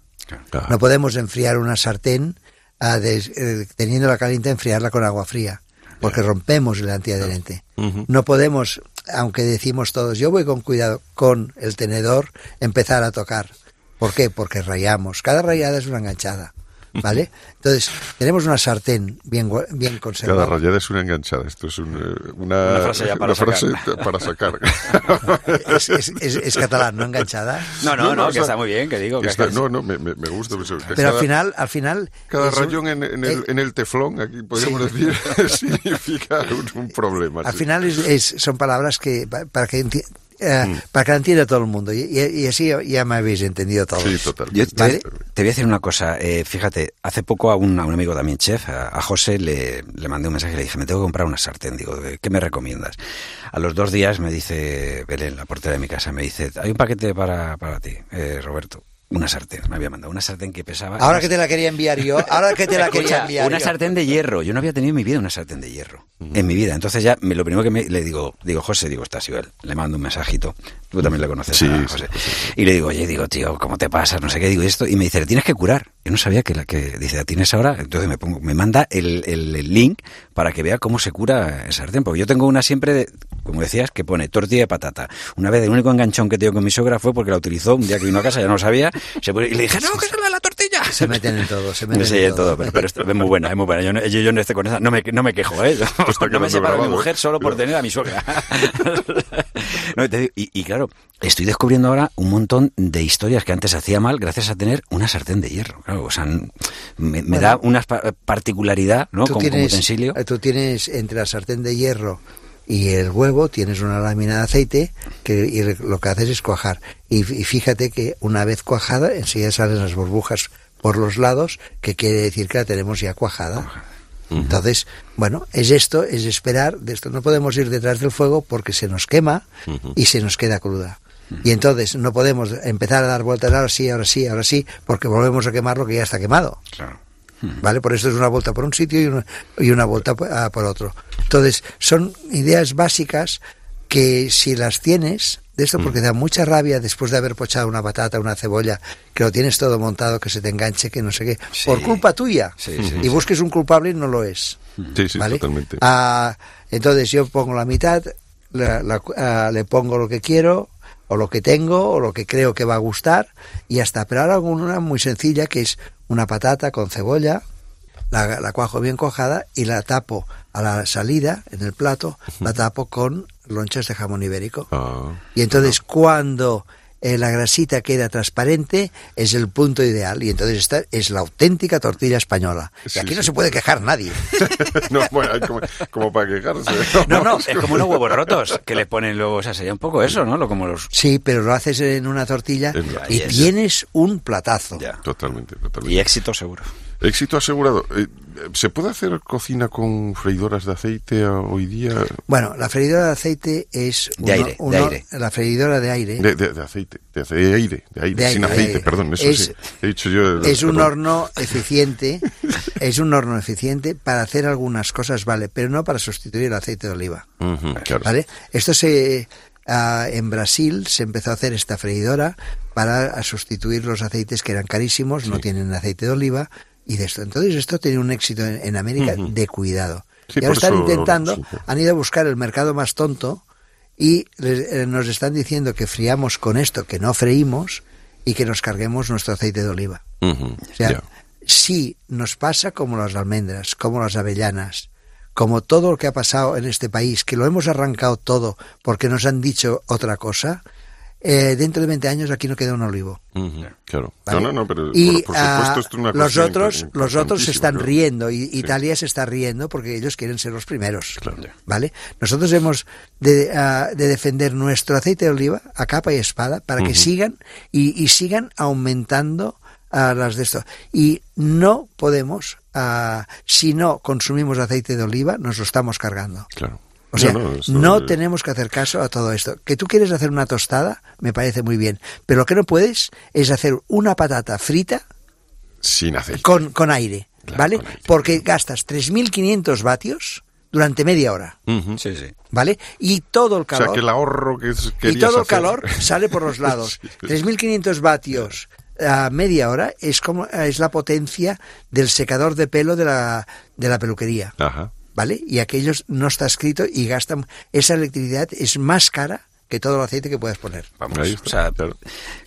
No podemos enfriar una sartén ah, des- eh, teniéndola caliente, enfriarla con agua fría, porque rompemos el antiadherente. No podemos, aunque decimos todos, yo voy con cuidado con el tenedor, empezar a tocar. ¿Por qué? Porque rayamos. Cada rayada es una enganchada. ¿Vale? Entonces, tenemos una sartén bien, bien Cada conservada. rayada es una enganchada. Esto es un, eh, una, Una frase ya para una frase sacar. para sacar. Es, es- es- es catalán, ¿no? Enganchada. No, no, no, o que está muy bien, que digo. Que está- no, no, me, me- gusta. pues, Pero cada- al final, al final. Cada rayón en, en el, eh, en el teflón, aquí podríamos decir, significa un, un problema. Al sí. final es, es- son palabras que pa- para que eh, Mm. para que la entienda todo el mundo y, y- y así ya me habéis entendido todo. Sí, total. Yo te, ¿Vale? te voy a decir una cosa. eh, fíjate, hace poco a un, a un amigo también chef, a, a José, le, le mandé un mensaje y le dije, me tengo que comprar una sartén. Digo, ¿qué me recomiendas? A los dos días me dice Belén, la portera de mi casa, me dice, hay un paquete para, para ti, eh, Roberto. Una sartén, me había mandado una sartén que pesaba... Ahora que te la quería enviar yo, ahora que te la quería Escucha, enviar una yo. sartén de hierro. Yo no había tenido en mi vida una sartén de hierro. En mi vida. Entonces ya me- lo primero que me, le digo, digo, José, digo, estás igual. Le mando un mensajito. Tú también le conoces Sí, a José. sí, sí. Y le digo, oye, digo, tío, ¿cómo te pasa? No sé qué, digo y esto. Y me dice, le tienes que curar. Yo no sabía que la que dice, ¿la tienes ahora? Entonces me pongo, me manda el, el- link para que vea cómo se cura el sartén. Porque yo tengo una siempre, de, como decías, que pone tortilla de patata. Una vez el único enganchón que tengo con mi sogra fue porque la utilizó un día que vino a casa, ya no lo sabía. se pone- y le dije, no, que la. Se meten en todo, se meten Sí, en en todo, pero, pero esto es muy buena, es muy buena. Yo, no- yo, yo no, estoy con esa, no, me, no me quejo, ¿eh? no me separo de mi mujer solo por tener a mi suegra. No, te digo, y, y claro, estoy descubriendo ahora un montón de historias que antes hacía mal gracias a tener una sartén de hierro. Claro, o sea, me, da una pa- particularidad, ¿no? Como, utensilio. eh, tú tienes entre la sartén de hierro y el huevo tienes una lámina de aceite que y lo que haces es cuajar. Y, y fíjate que una vez cuajada, enseguida salen las burbujas por los lados, que quiere decir que la tenemos ya cuajada. Entonces, bueno, es esto, es esperar, de esto no podemos ir detrás del fuego porque se nos quema y se nos queda cruda. Y entonces no podemos empezar a dar vueltas ahora sí, ahora sí, ahora sí, porque volvemos a quemar lo que ya está quemado. Claro. ¿Vale? Por eso es una vuelta por un sitio y una, y una vuelta por, ah, por otro. Entonces, son ideas básicas que si las tienes, de esto porque da mucha rabia después de haber pochado una patata, una cebolla, que lo tienes todo montado, que se te enganche, que no sé qué, Sí. por culpa tuya. Sí, sí, y sí. busques un culpable y no lo es. Sí, sí, ¿vale? totalmente. Ah, entonces yo pongo la mitad, la- la- ah, le pongo lo que quiero, o lo que tengo, o lo que creo que va a gustar, y hasta. Pero ahora hago una muy sencilla, que es una patata con cebolla, la, la cuajo bien cuajada y la tapo a la salida, en el plato, la tapo con lonchas de jamón ibérico. Ah, Y entonces cuando eh, la grasita queda transparente es el punto ideal y entonces esta es la auténtica tortilla española. Y aquí no sí. se puede quejar nadie. no, bueno, como, como para quejarse. No, no, es como unos huevos rotos que le ponen luego, o sea, sería un poco eso, ¿no? Lo como los... Sí, pero lo haces en una tortilla y Y es- tienes un platazo. Ya. Totalmente, totalmente. Y éxito seguro. Éxito asegurado. Eh, ¿Se puede hacer cocina con freidoras de aceite ah, hoy día? Bueno, la freidora de aceite es De aire, de aire. la freidora de aire De, de- de aceite, de, aire, de aire, De sin aceite, aire. perdón, eso Es- sí. He dicho yo. es un perdón. horno eficiente, es un horno eficiente para hacer algunas cosas, vale, pero no para sustituir el aceite de oliva. Claro. ¿Vale? Esto se ah, en Brasil se empezó a hacer esta freidora para a sustituir los aceites que eran carísimos, no tienen aceite de oliva y de esto. Entonces esto tiene un éxito en, en América de cuidado. Sí, y ahora están eso, intentando, sí, sí. han ido a buscar el mercado más tonto y les- eh, nos están diciendo que friamos con esto, que no freímos y que nos carguemos nuestro aceite de oliva. O sea, ya. sí nos pasa como las almendras, como las avellanas, como todo lo que ha pasado en este país, que lo hemos arrancado todo porque nos han dicho otra cosa, eh, dentro de 20 años aquí no queda un olivo. Claro. ¿vale? No, no, no, pero y por, por ah, supuesto esto es una los otros los otros se están riendo y Italia se está riendo porque ellos quieren ser los primeros Claro. vale nosotros hemos de, de defender nuestro aceite de oliva a capa y espada para que sigan y, y sigan aumentando ah, las de esto y no podemos si no consumimos aceite de oliva nos lo estamos cargando Claro. O sea, No, tenemos que hacer caso a todo esto. Que tú quieres hacer una tostada, me parece muy bien. Pero lo que no puedes es hacer una patata frita Sin aceite. con, con aire. ¿vale? Porque gastas 3.500 vatios durante media hora, Sí, sí. ¿vale? Y todo el O sea, calor... que el ahorro que es- y todo el hacer- calor sale por los lados. Sí, sí. 3.500 vatios a media hora es como es la potencia del secador de pelo de la, de la peluquería. Ajá. ¿Vale? Y aquellos no está escrito y gastan. Esa electricidad es más cara que todo el aceite que puedas poner. Vamos, Ahí o está, sea, claro.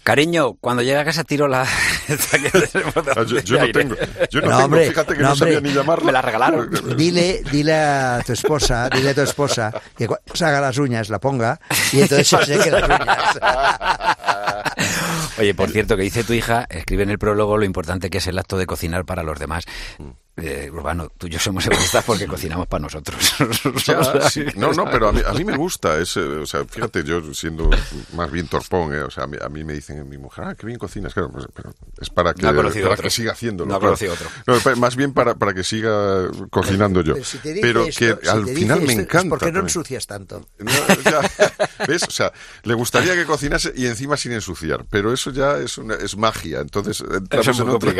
cariño, cuando llegue a casa tiro la... Ah, yo, de yo no tengo, yo no, No, tengo, hombre, fíjate que no, no, sabía hombre. ni llamarla. Me la regalaron. Dile, dile a tu esposa, dile a tu esposa que cuando se haga las uñas la ponga y entonces se seque las uñas. Oye, por cierto, que dice tu hija, escribe en el prólogo lo importante que es el acto de cocinar para los demás. Eh, Urbano, tú y yo somos egoístas porque cocinamos para nosotros. Ya, sí. No, no, pero a mí, a mí me gusta. Es, o sea, fíjate, yo siendo más bien torpón, eh, o sea, a mí, a mí me dicen mi mujer, ah, qué bien cocinas, claro, pues, pero es para que, No para que siga haciéndolo. No ha claro. conocido otro. No, más bien para, para que siga cocinando yo. Pero si te dice Pero esto- que si al te dice final me esto, encanta. ¿Por qué no ensucias tanto? No, ya, ¿Ves? O sea, le gustaría que cocinase y encima sin ensuciar, pero eso ya es, una, es magia, entonces entramos, Eso es en, otro,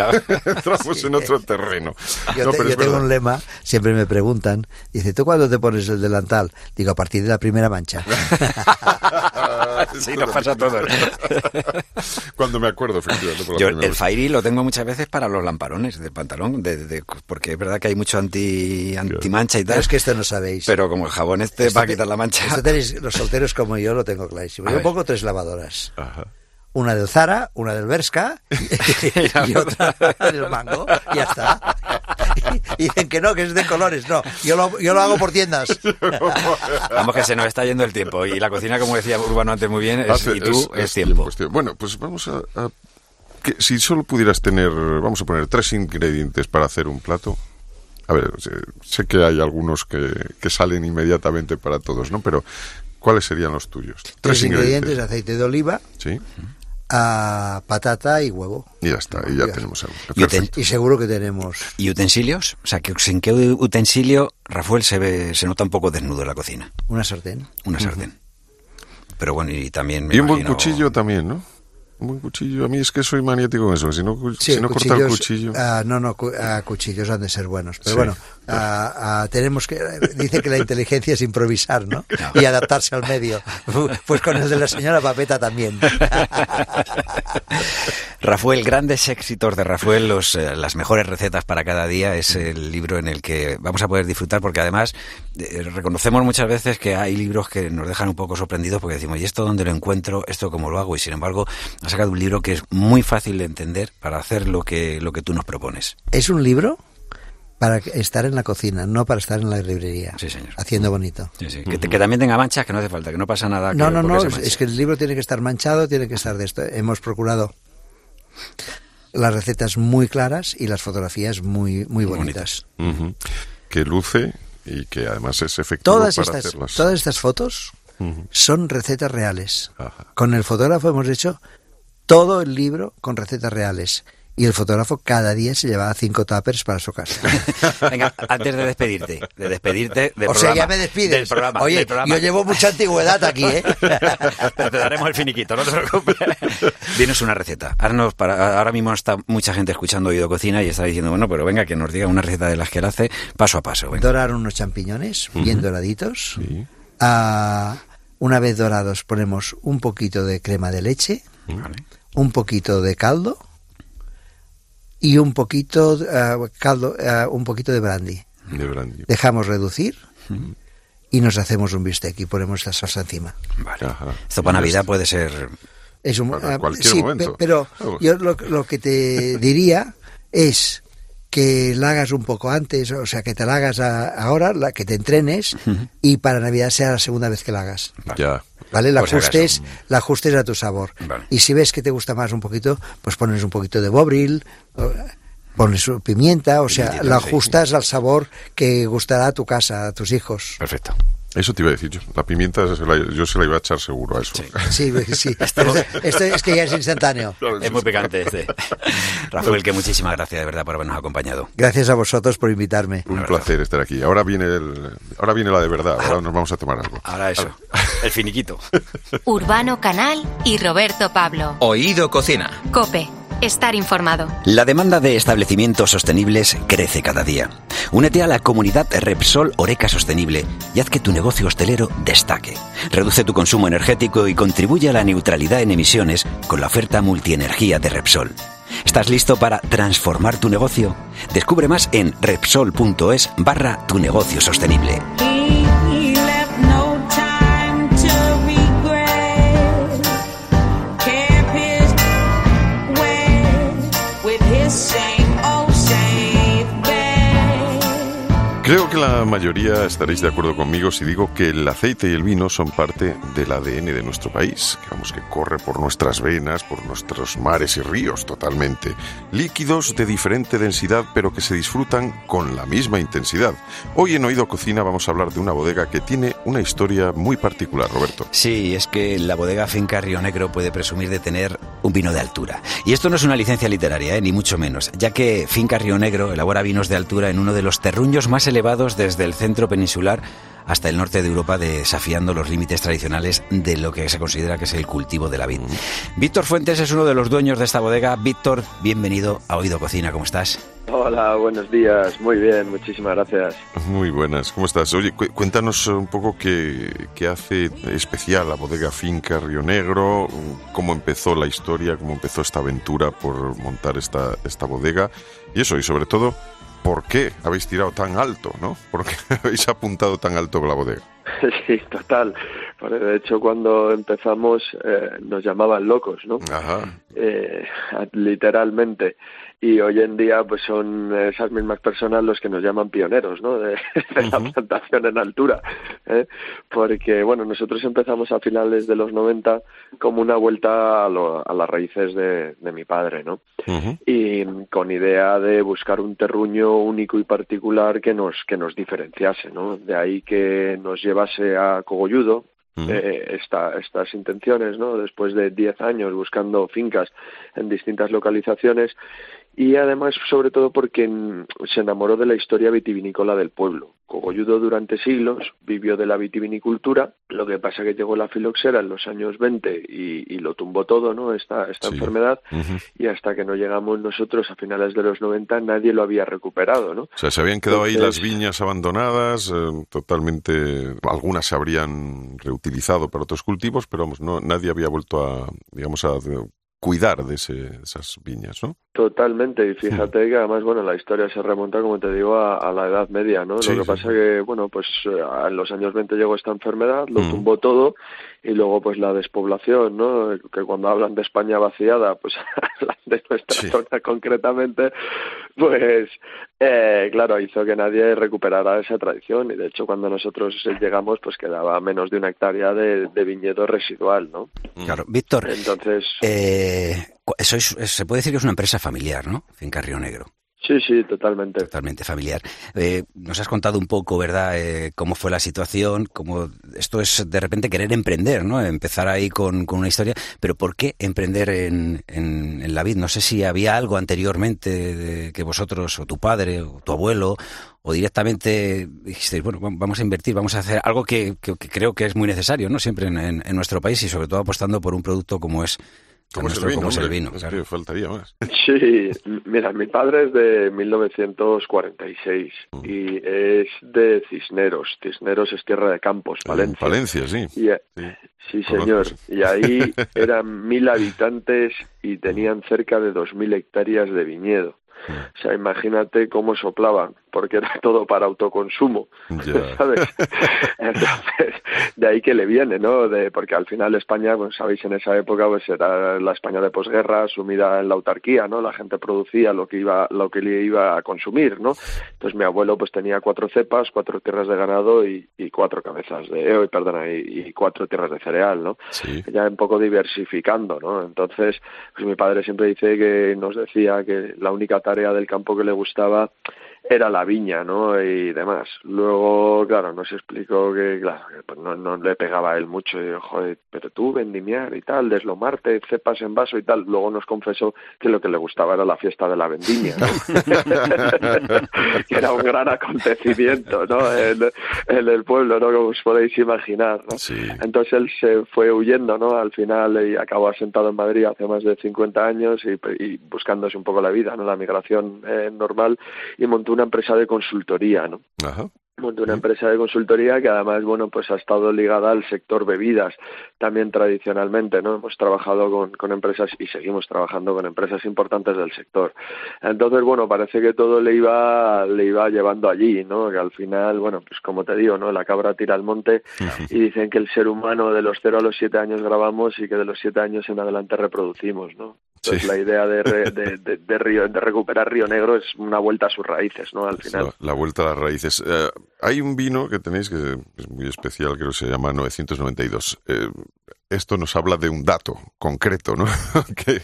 entramos en otro terreno. Yo, No, te- pero yo es tengo un lema, siempre me preguntan, dice, ¿tú cuándo te pones el delantal? Digo, a partir de la primera mancha. sí, nos pasa a todos. Cuando me acuerdo, efectivamente. por la Yo el vez. Fairy lo tengo muchas veces para los lamparones de pantalón, de, de- porque es verdad que hay mucho anti, anti mancha y tal. Pero es que esto no sabéis. Pero como el jabón este Esto para te- quitar la mancha. esto tenéis- los solteros como yo lo tengo clarísimo. A Yo ver. pongo tres lavadoras. Ajá. Una del Zara, una del Berska y, otra del Mango. Y ya está. Y dicen que no, que es de colores. No, yo lo, yo lo hago por tiendas. Vamos que se nos está yendo el tiempo y la cocina, como decía Urbano antes muy bien, es, Hace- y tú es, tiempo. es tiempo. Bueno, pues vamos a... a- que si solo pudieras tener, vamos a poner tres ingredientes para hacer un plato. A ver, sé, sé que hay algunos que, que salen inmediatamente para todos, ¿no? Pero, ¿cuáles serían los tuyos? Tres ingredientes, aceite de oliva, Sí, a patata y huevo. y ya está, y ya tenemos algo. Y uten- Perfecto. Y seguro que tenemos. ¿Y utensilios? O sea, que ¿en qué utensilio Rafael se ve, se nota un poco desnudo en la cocina? Una sartén. Una sartén. Pero bueno, y también me Y un buen cuchillo también, ¿no? Un buen cuchillo. A mí es que soy maniático con eso. Si no, Sí, si no corta el cuchillo... ah, no, no, cu- ah, cuchillos han de ser buenos. Pero Sí. bueno, ah, tenemos que. Dice que la inteligencia es improvisar, ¿no? Y adaptarse al medio. Pues con el de la señora Papeta también. Rafael, grandes éxitos de Rafael, los, eh, las mejores recetas para cada día, es el libro en el que vamos a poder disfrutar porque además eh, reconocemos muchas veces que hay libros que nos dejan un poco sorprendidos porque decimos, ¿y esto dónde lo encuentro? ¿Esto cómo lo hago? Y sin embargo, sacado un libro que es muy fácil de entender para hacer lo que, lo que tú nos propones. Es un libro para estar en la cocina, no para estar en la librería. Sí, señor. Haciendo bonito. Sí, sí. Que, te- que también tenga manchas, que no hace falta, que no pasa nada. No, que- no, no, es, que el libro tiene que estar manchado, tiene que estar de esto. Hemos procurado las recetas muy claras y las fotografías muy, muy bonitas. Que luce y que además es efectivo Todas para estas, hacerlas. todas estas fotos son recetas reales. Ajá. Con el fotógrafo hemos hecho todo el libro con recetas reales. Y el fotógrafo cada día se llevaba cinco tuppers para su casa. Venga, antes de despedirte, de despedirte del o sea, programa, ya me despides. del programa, Oye, del programa. yo llevo mucha antigüedad aquí, ¿eh? Pero te daremos el finiquito, no te preocupes. Dinos una receta. Haznos para, ahora mismo está mucha gente escuchando Oído Cocina y está diciendo, bueno, pero venga, que nos diga una receta de las que él hace paso a paso. venga. Dorar unos champiñones bien doraditos. Sí. Ah, una vez dorados ponemos un poquito de crema de leche, Vale. Un poquito de caldo y un poquito ah, caldo, ah, un poquito de brandy. De brandy. Dejamos reducir y nos hacemos un bistec y ponemos la salsa encima. Vale. Ajá. Esto para Navidad puede ser... Es un, Para ah, cualquier sí, momento. pe- pero Vamos. yo lo, lo que te diría es que la hagas un poco antes, o sea, que te la hagas a- ahora, la que te entrenes y para Navidad sea la segunda vez que la hagas. Ya. ¿Vale? La ajustes, la ajustes a tu sabor. Vale. Y si ves que te gusta más un poquito, pues pones un poquito de bobril, pones pimienta, o sea, la sí. ajustas al sabor que gustará a tu casa, a tus hijos. Perfecto. Eso te iba a decir yo. La pimienta se la- yo se la iba a echar seguro a eso. Sí, sí. Esto, esto es que ya es instantáneo. Es muy picante este. Rafael, que muchísimas gracias de verdad por habernos acompañado. Gracias a vosotros por invitarme. Un placer estar aquí. Ahora viene el, ahora viene la de verdad. Ahora nos vamos a tomar algo. Ahora eso, el finiquito. Urbano Canal y Roberto Pablo. Oído Cocina. Cope, Estar informado. La demanda de establecimientos sostenibles crece cada día. Únete a la comunidad Repsol Oreca Sostenible y haz que tu negocio hostelero destaque. Reduce tu consumo energético y contribuye a la neutralidad en emisiones con la oferta multienergía de Repsol. ¿Estás listo para transformar tu negocio? Descubre más en Repsol.es barra tu negocio sostenible. Creo que la mayoría estaréis de acuerdo conmigo si digo que el aceite y el vino son parte del ADN de nuestro país, vamos que corre por nuestras venas, por nuestros mares y ríos totalmente. Líquidos de diferente densidad pero que se disfrutan con la misma intensidad. Hoy en Oído Cocina vamos a hablar de una bodega que tiene una historia muy particular, Roberto. Sí, es que la bodega Finca Río Negro puede presumir de tener un vino de altura. Y esto no es una licencia literaria, ¿eh? ni mucho menos, ya que Finca Río Negro elabora vinos de altura en uno de los terruños más elevados desde el centro peninsular hasta el norte de Europa, desafiando los límites tradicionales de lo que se considera que es el cultivo de la vid. Víctor Fuentes es uno de los dueños de esta bodega. Víctor, bienvenido a Oído Cocina, ¿cómo estás? Hola, buenos días, muy bien, muchísimas gracias. Muy buenas, ¿cómo estás? Oye, cuéntanos un poco qué, qué hace especial la bodega Finca Río Negro, cómo empezó la historia, cómo empezó esta aventura por montar esta, esta bodega y eso, y sobre todo, ¿por qué habéis tirado tan alto, no? ¿Por qué habéis apuntado tan alto la bodega? Sí, total. De hecho, cuando empezamos eh, nos llamaban locos, ¿no? Ajá. Eh, literalmente y hoy en día pues son esas mismas personas los que nos llaman pioneros ¿no? de, la plantación en altura ¿eh? porque bueno nosotros empezamos a finales de los 90 como una vuelta a, las raíces de, mi padre ¿no? y con idea de buscar un terruño único y particular que nos que nos diferenciase ¿no? de ahí que nos llevase a Cogolludo eh, estas intenciones, ¿no? Después de 10 años buscando fincas en distintas localizaciones y además sobre todo porque se enamoró de la historia vitivinícola del pueblo. Cogolludo durante siglos vivió de la vitivinicultura, lo que pasa que llegó la filoxera en los años 20 y, lo tumbó todo, ¿no? Esta, esta enfermedad y hasta que no llegamos nosotros a finales de los 90 nadie lo había recuperado, ¿no? O sea, se habían quedado ahí las viñas abandonadas, eh, totalmente, algunas se habrían reutilizado para otros cultivos, pero vamos, no, nadie había vuelto a, digamos, a cuidar de, esas viñas, ¿no? Totalmente, y fíjate que además, bueno, la historia se remonta, como te digo, a, la Edad Media, ¿no? Lo que pasa que, bueno, pues eh, en los años 20 llegó esta enfermedad, lo mm. tumbó todo, y luego pues la despoblación, ¿no? Que cuando hablan de España vaciada, pues hablan de nuestra zona concretamente, pues eh, claro, hizo que nadie recuperara esa tradición y de hecho cuando nosotros llegamos pues quedaba menos de una hectárea de, viñedo residual, ¿no? Claro, Víctor, entonces eh, se puede decir que es una empresa familiar, ¿no? Finca Río Negro. Sí, sí, totalmente. Totalmente familiar. Eh, nos has contado un poco, ¿verdad?, eh, cómo fue la situación, cómo esto es de repente querer emprender, ¿no? Empezar ahí con, una historia, pero ¿por qué emprender en, en, la vid? No sé si había algo anteriormente que vosotros, o tu padre, o tu abuelo, o directamente dijisteis, bueno, vamos a invertir, vamos a hacer algo que, creo que es muy necesario, ¿no? Siempre en, en nuestro país y sobre todo apostando por un producto como es como es el vino, faltaría más. Sí, mira, mi padre es de 1946 mm. y es de Cisneros. Cisneros es tierra de campos, Valencia. Valencia, sí. Eh, sí, señor. Y ahí eran mil habitantes y tenían cerca de dos mil hectáreas de viñedo. Mm. O sea, imagínate cómo soplaban porque era todo para autoconsumo, ¿sabes? Entonces, de ahí que le viene, ¿no? De, porque al final España, pues sabéis, en esa época pues era la España de posguerra, sumida en la autarquía, ¿no? La gente producía lo que iba, lo que le iba a consumir, ¿no? Entonces mi abuelo pues tenía cuatro cepas, cuatro tierras de ganado y, cuatro cabezas de, eh, perdona, y, cuatro tierras de cereal, ¿no? Ya un poco diversificando, ¿no? Entonces, pues mi padre siempre dice que nos decía que la única tarea del campo que le gustaba era la viña, ¿no? Y demás. Luego, claro, nos explicó que, claro, pues no, no le pegaba a él mucho. Y joder, pero tú vendimiar y tal, deslomarte, cepas en vaso y tal. Luego nos confesó que lo que le gustaba era la fiesta de la vendimia, ¿no? que era un gran acontecimiento, ¿no? En, en, el pueblo, ¿no? Como os podéis imaginar, ¿no? Entonces él se fue huyendo, ¿no? Al final y acabó asentado en Madrid hace más de 50 años y, y buscándose un poco la vida, ¿no? La migración eh, normal y montó una empresa de consultoría, ¿no? Ajá. Monté una empresa de consultoría que además bueno pues ha estado ligada al sector bebidas también tradicionalmente no hemos trabajado con, con empresas y seguimos trabajando con empresas importantes del sector. Entonces bueno parece que todo le iba le iba llevando allí no que al final bueno pues como te digo no la cabra tira al monte y dicen que el ser humano de los cero a los siete años grabamos y que de los siete años en adelante reproducimos no entonces la idea de, de, de, de, Río, de recuperar Río Negro es una vuelta a sus raíces, ¿no? Al final. La, la vuelta a las raíces. Eh, hay un vino que tenéis que es muy especial, creo que se llama 992. Eh, esto nos habla de un dato concreto, ¿no? que,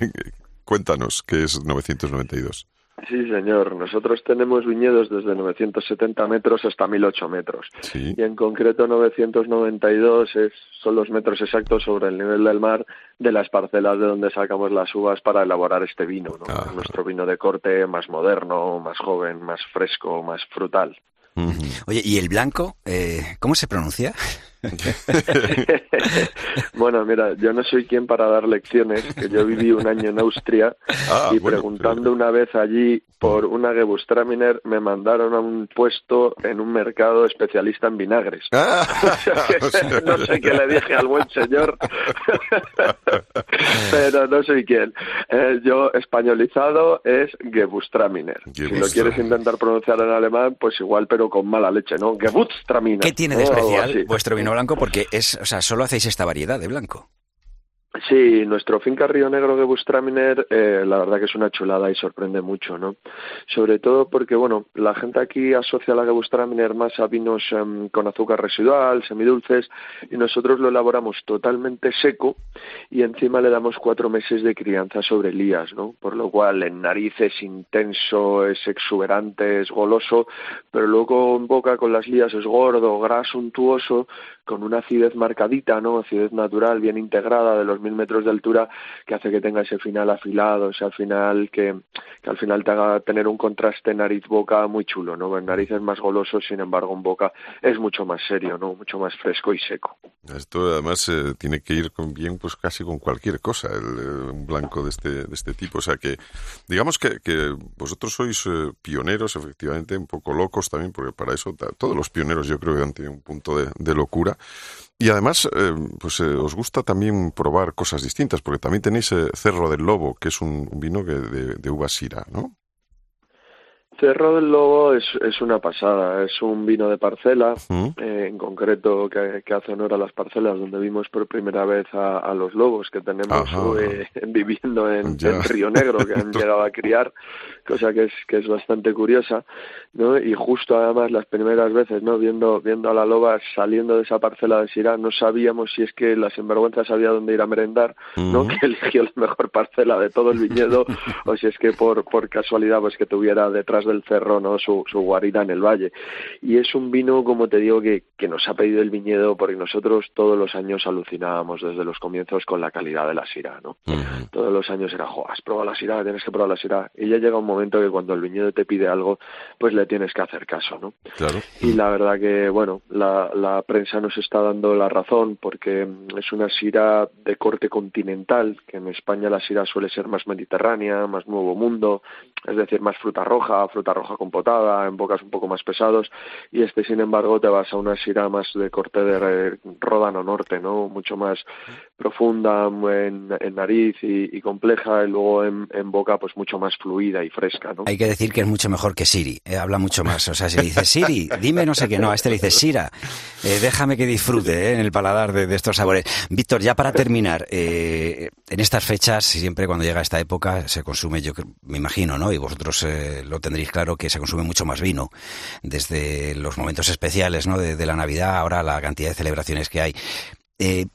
cuéntanos qué es 992. Sí, señor. Nosotros tenemos viñedos desde 970 metros hasta 1008 metros. Sí. Y en concreto 992 es, son los metros exactos sobre el nivel del mar de las parcelas de donde sacamos las uvas para elaborar este vino. ¿no? Nuestro vino de corte más moderno, más joven, más fresco, más frutal. Uh Oye, ¿y el blanco? Eh, ¿Cómo se pronuncia? bueno, mira, yo no soy quien para dar lecciones, que yo viví un año en Austria Ah, y bueno, preguntando una vez allí por una Gewürztraminer me mandaron a un puesto en un mercado especialista en vinagres. Ah, o sea, no sé qué le dije al buen señor, pero no soy quien. Eh, yo españolizado es Gewürztraminer. Si lo quieres intentar pronunciar en alemán, pues igual, pero con mala leche, ¿no? Gewürztraminer. ¿Qué tiene de especial vuestro vino blanco? Porque es, o sea, solo hacéis esta variedad de blanco. Sí, nuestro finca Río Negro de Bustraminer, eh, la verdad que es una chulada y sorprende mucho, ¿no? Sobre todo porque, bueno, la gente aquí asocia la Gewürztraminer más a vinos em, con azúcar residual, semidulces, y nosotros lo elaboramos totalmente seco y encima le damos cuatro meses de crianza sobre lías, ¿no? Por lo cual en nariz es intenso, es exuberante, es goloso, pero luego en boca con las lías es gordo, graso, untuoso, con una acidez marcadita, ¿no? Acidez natural, bien integrada de los mil metros de altura, que hace que tenga ese final afilado, ese final que, que al final te haga tener un contraste nariz-boca muy chulo, ¿no? En nariz es más goloso, sin embargo en boca es mucho más serio, ¿no? Mucho más fresco y seco. Esto además eh, tiene que ir con bien, pues casi con cualquier cosa, el, eh, un blanco de este, de este tipo. O sea que, digamos que, que vosotros sois eh, pioneros, efectivamente, un poco locos también, porque para eso todos los pioneros yo creo que han tenido un punto de, de locura. Y además, eh, pues eh, os gusta también probar cosas distintas, porque también tenéis eh, Cerro del Lobo, que es un, vino de, de uva sira, ¿no? Cerro del Lobo es, es una pasada, es un vino de parcela, ¿Mm? eh, en concreto que, que hace honor a las parcelas donde vimos por primera vez a, a los lobos que tenemos eh, viviendo en, en Río Negro, que han llegado a criar, cosa que es, que es bastante curiosa, ¿no? Y justo además las primeras veces, ¿no? Viendo, viendo a la loba saliendo de esa parcela de Syrah, no sabíamos si es que la sinvergüenza sabía dónde ir a merendar, ¿no? Ujú. Que eligió la mejor parcela de todo el viñedo, o si es que por, por casualidad, pues que tuviera detrás del cerro, ¿no? Su, su guarida en el valle. Y es un vino, como te digo, que, que nos ha pedido el viñedo porque nosotros todos los años alucinábamos desde los comienzos con la calidad de la Syrah, ¿no? Todos los años era, jo, has probado la Syrah, tienes que probar la Syrah. Y ya llega un momento que cuando el viñedo te pide algo, pues le tienes que hacer caso, ¿no? Claro. Y la verdad que, bueno, la, la prensa nos está dando la razón porque mm, es una sira de corte continental, que en España la sira suele ser más mediterránea, más nuevo mundo, es decir, más fruta roja, fruta roja compotada, en bocas un poco más pesados, y este, sin embargo, te vas a una sira más de corte de Ródano Norte, ¿no? Mucho más profunda en, en nariz y, compleja, y luego en, en boca, pues mucho más fluida y fresca, ¿no? Hay que decir que es mucho mejor que Siri, eh, habla mucho más. O sea, si le dices Siri, dime no sé qué, no, a este le dices Sira, eh, déjame que disfrute eh, en el paladar de, de estos sabores. Víctor, ya para terminar, eh, en estas fechas, siempre cuando llega esta época, se consume, yo me imagino, ¿no? Y vosotros eh, lo tendréis claro, que se consume mucho más vino, desde los momentos especiales, ¿no? De, la Navidad, ahora la cantidad de celebraciones que hay. Eh,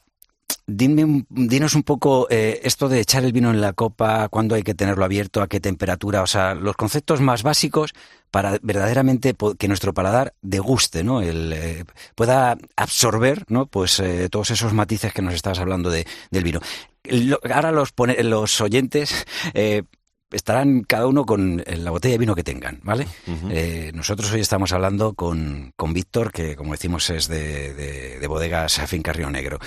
dime, dinos un poco eh, esto de echar el vino en la copa, cuándo hay que tenerlo abierto, a qué temperatura, o sea, los conceptos más básicos para verdaderamente que nuestro paladar deguste, ¿no? El, eh, pueda absorber, ¿no? Pues eh, todos esos matices que nos estabas hablando de, del vino. Ahora los, pone- los oyentes eh, estarán cada uno con eh, la botella de vino que tengan, ¿vale? Eh, nosotros hoy estamos hablando con, con Víctor, que como decimos es de, de, de bodegas Finca Río Negro.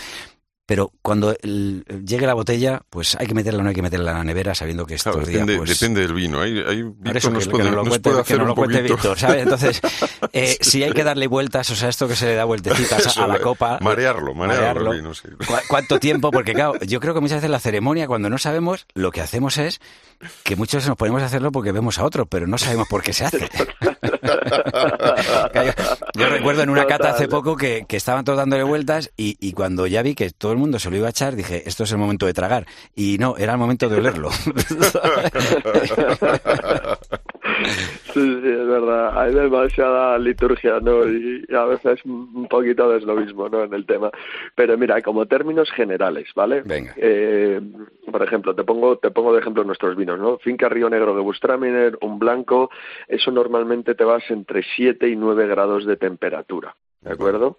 Pero cuando el- llegue la botella, pues hay que meterla o no hay que meterla en la nevera, sabiendo que estos Claro, días... depende, pues, depende del vino. Hay, hay, por Víctor eso nos que, puede, que nos lo cuente, puede que lo cuente. Víctor, ¿sabes? Entonces, eh, si hay que darle vueltas, o sea, esto que se le da vueltecitas Eso, a la copa... marearlo, marearlo el vino, sí. ¿Cu- ¿Cuánto tiempo? Porque claro, yo creo que muchas veces la ceremonia, cuando no sabemos, lo que hacemos es que muchos nos ponemos a hacerlo porque vemos a otro, pero no sabemos por qué se hace. yo, yo recuerdo en una cata hace poco que, que estaban todos dándole vueltas y, y cuando ya vi que todo el mundo se lo iba a echar, dije, esto es el momento de tragar. Y no, era el momento de olerlo. Sí, sí, es verdad. Hay demasiada liturgia, ¿no? Y, y a veces un poquito es lo mismo, ¿no? En el tema. Pero mira, como términos generales, ¿vale? Venga. Eh, por ejemplo, te pongo, te pongo de ejemplo nuestros vinos, ¿no? Finca Río Negro de Bustraminer, un blanco, eso normalmente te vas entre 7 y 9 grados de temperatura, ¿de acuerdo?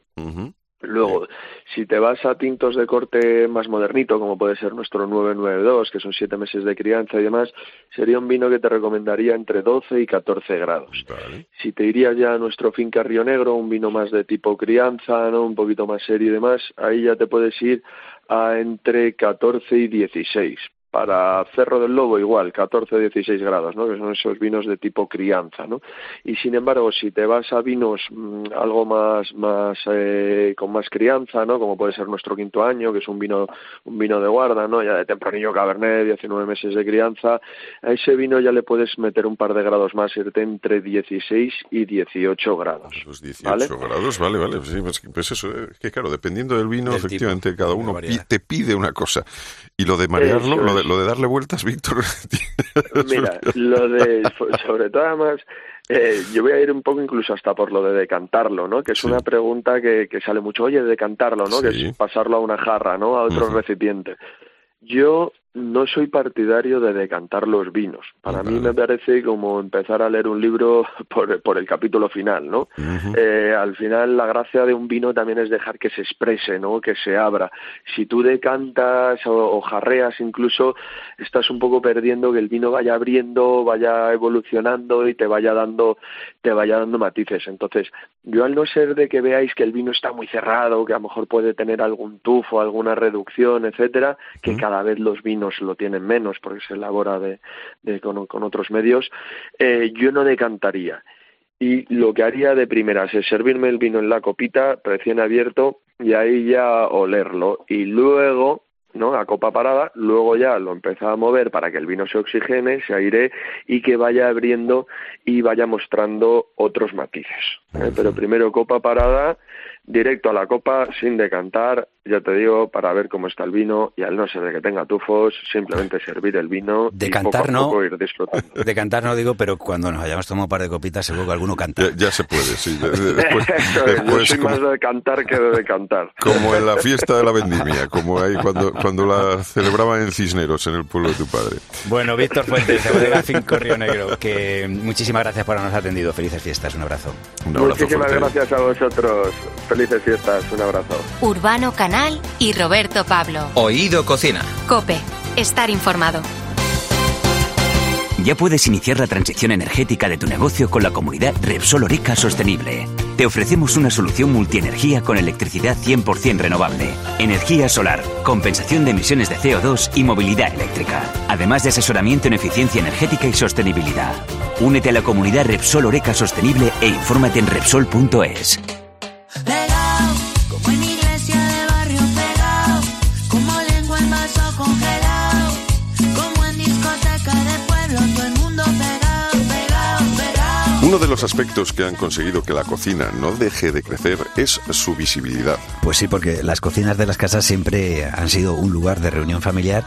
Luego, si te vas a tintos de corte más modernito, como puede ser nuestro 992, que son siete meses de crianza y demás, sería un vino que te recomendaría entre 12 y 14 grados. Vale. Si te irías ya a nuestro finca Río Negro, un vino más de tipo crianza, ¿no? un poquito más serio y demás, ahí ya te puedes ir a entre 14 y 16. Para Cerro del Lobo igual, 14-16 grados, ¿no? que son esos vinos de tipo crianza. ¿no? Y sin embargo, si te vas a vinos mm, algo más, más eh, con más crianza, ¿no? como puede ser nuestro quinto año, que es un vino, un vino de guarda, ¿no? ya de tempranillo cabernet, 19 meses de crianza, a ese vino ya le puedes meter un par de grados más, irte entre 16 y 18 grados. Los 18 ¿Vale? grados, vale, vale. Sí, pues, pues eso, eh, que claro, dependiendo del vino, Del tipo, efectivamente, cada de la uno pi- te pide una cosa. Y lo de marearlo, Eso lo de, es. Lo de darle vueltas, Víctor. Mira, lo de, sobre todo además, eh, yo voy a ir un poco incluso hasta por lo de decantarlo, ¿no? Que es Sí. una pregunta que, que sale mucho, oye, decantarlo, ¿no? Que es pasarlo a una jarra, ¿no? A otro recipiente. Yo no soy partidario de decantar los vinos. Para mí me parece como empezar a leer un libro por, por el capítulo final, ¿no? Eh, al final la gracia de un vino también es dejar que se exprese, ¿no? Que se abra. Si tú decantas o, o jarreas incluso, estás un poco perdiendo que el vino vaya abriendo, vaya evolucionando y te vaya dando, te vaya dando matices. Entonces, yo al no ser de que veáis que el vino está muy cerrado, que a lo mejor puede tener algún tufo, alguna reducción, etcétera, que cada vez los vinos lo tienen menos porque se elabora de, de- con, con otros medios, eh, yo no decantaría. Y lo que haría de primeras es servirme el vino en la copita recién abierto y ahí ya olerlo. Y luego, ¿no? A copa parada, luego ya lo empezaba a mover para que el vino se oxigene, se aire y que vaya abriendo y vaya mostrando otros matices. ¿eh? Pero primero copa parada, directo a la copa, sin decantar, ya te digo, para ver cómo está el vino y al no ser de que tenga tufos, simplemente servir el vino y poco a no. ir disfrutando. De cantar no digo, pero cuando nos hayamos tomado un par de copitas, seguro que alguno canta. Ya, ya se puede, sí. De- de- Después, Eso es, yo después soy como, más de cantar que de decantar. como en la fiesta de la vendimia, como ahí cuando, cuando la celebraban en Cisneros, en el pueblo de tu padre. Bueno, Víctor Fuentes, de Bodega Finco Río Negro, que muchísimas gracias por habernos atendido. Felices fiestas, un abrazo. Un abrazo Muchísimas fuerte. gracias a vosotros. Felices fiestas. Un abrazo. Urbano Canal y Roberto Pablo. Oído Cocina. Cope, estar informado. Ya puedes iniciar la transición energética de tu negocio con la comunidad Repsol Oreca Sostenible. Te ofrecemos una solución multienergía con electricidad 100% renovable, energía solar, compensación de emisiones de CO2 y movilidad eléctrica, además de asesoramiento en eficiencia energética y sostenibilidad. Únete a la comunidad Repsol Oreca Sostenible e infórmate en Repsol.es. Uno de los aspectos que han conseguido que la cocina no deje de crecer es su visibilidad. Pues sí, porque las cocinas de las casas siempre han sido un lugar de reunión familiar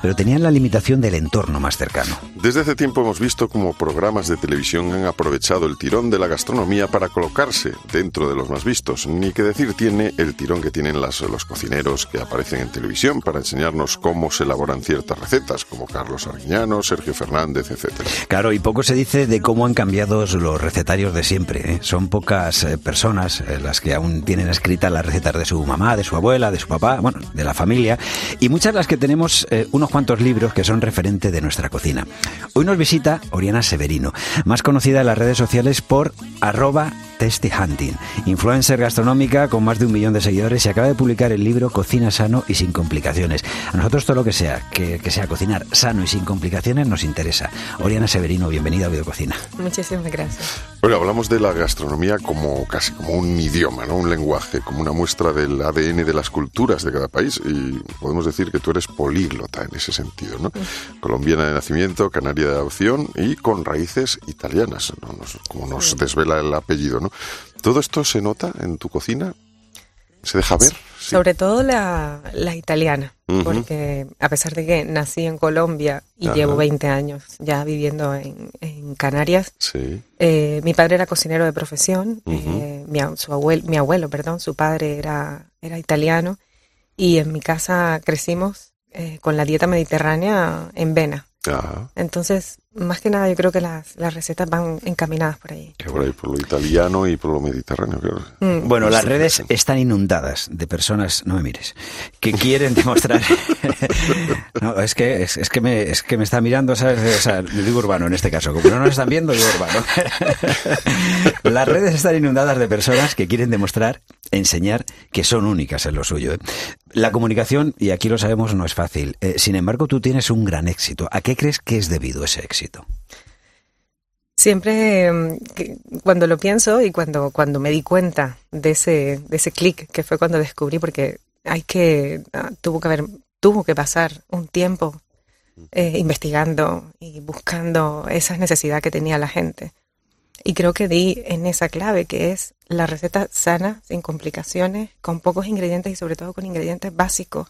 pero tenían la limitación del entorno más cercano. Desde hace tiempo hemos visto cómo programas de televisión han aprovechado el tirón de la gastronomía para colocarse dentro de los más vistos. Ni que decir tiene el tirón que tienen las, los cocineros que aparecen en televisión para enseñarnos cómo se elaboran ciertas recetas, como Carlos Arguiñano, Sergio Fernández, etcétera. Claro, y poco se dice de cómo han cambiado los recetarios de siempre. ¿eh? Son pocas eh, personas eh, las que aún tienen escritas las recetas de su mamá, de su abuela, de su papá, bueno, de la familia, y muchas las que tenemos eh, unos cuantos libros que son referente de nuestra cocina. Hoy nos visita Oriana Severino, más conocida en las redes sociales por arroba Hunting, influencer gastronómica con más de un millón de seguidores y acaba de publicar el libro Cocina sano y sin complicaciones. A nosotros todo lo que sea, que, que sea cocinar sano y sin complicaciones nos interesa. Oriana Severino, bienvenida a Videococina. Muchísimas gracias. Bueno, hablamos de la gastronomía como casi como un idioma, ¿no? Un lenguaje, como una muestra del ADN de las culturas de cada país y podemos decir que tú eres políglota en ese sentido, ¿no? Colombiana de nacimiento, canaria de adopción y con raíces italianas, ¿no? Nos- como nos desvela el apellido, ¿no? ¿Todo esto se nota en tu cocina? ¿Se deja ver? Sí. Sobre todo la, la italiana, porque a pesar de que nací en Colombia y Ajá. llevo 20 años ya viviendo en, en Canarias, Sí. eh, mi padre era cocinero de profesión, eh, mi, su abuelo, mi abuelo, perdón, su padre era, era italiano y en mi casa crecimos eh, con la dieta mediterránea en vena. Entonces, más que nada, yo creo que las, las recetas van encaminadas por ahí. por ahí, por lo italiano y por lo mediterráneo, claro. Mm. Bueno, las redes están inundadas de personas, no me mires, que quieren demostrar. no, es que es, es que me es que me está mirando, ¿sabes? O sea, digo urbano en este caso, como no nos están viendo, digo urbano. las redes están inundadas de personas que quieren demostrar, enseñar que son únicas en lo suyo. ¿eh? La comunicación, y aquí lo sabemos, no es fácil. Eh, sin embargo, tú tienes un gran éxito. ¿A qué crees que es debido ese éxito? Siempre mm, cuando lo pienso y cuando, cuando me di cuenta de ese, de ese clic que fue cuando descubrí, porque hay que, ah, tuvo que haber, tuvo que pasar un tiempo eh, investigando y buscando esa necesidad que tenía la gente. Y creo que di en esa clave que es la receta sana, sin complicaciones, con pocos ingredientes y sobre todo con ingredientes básicos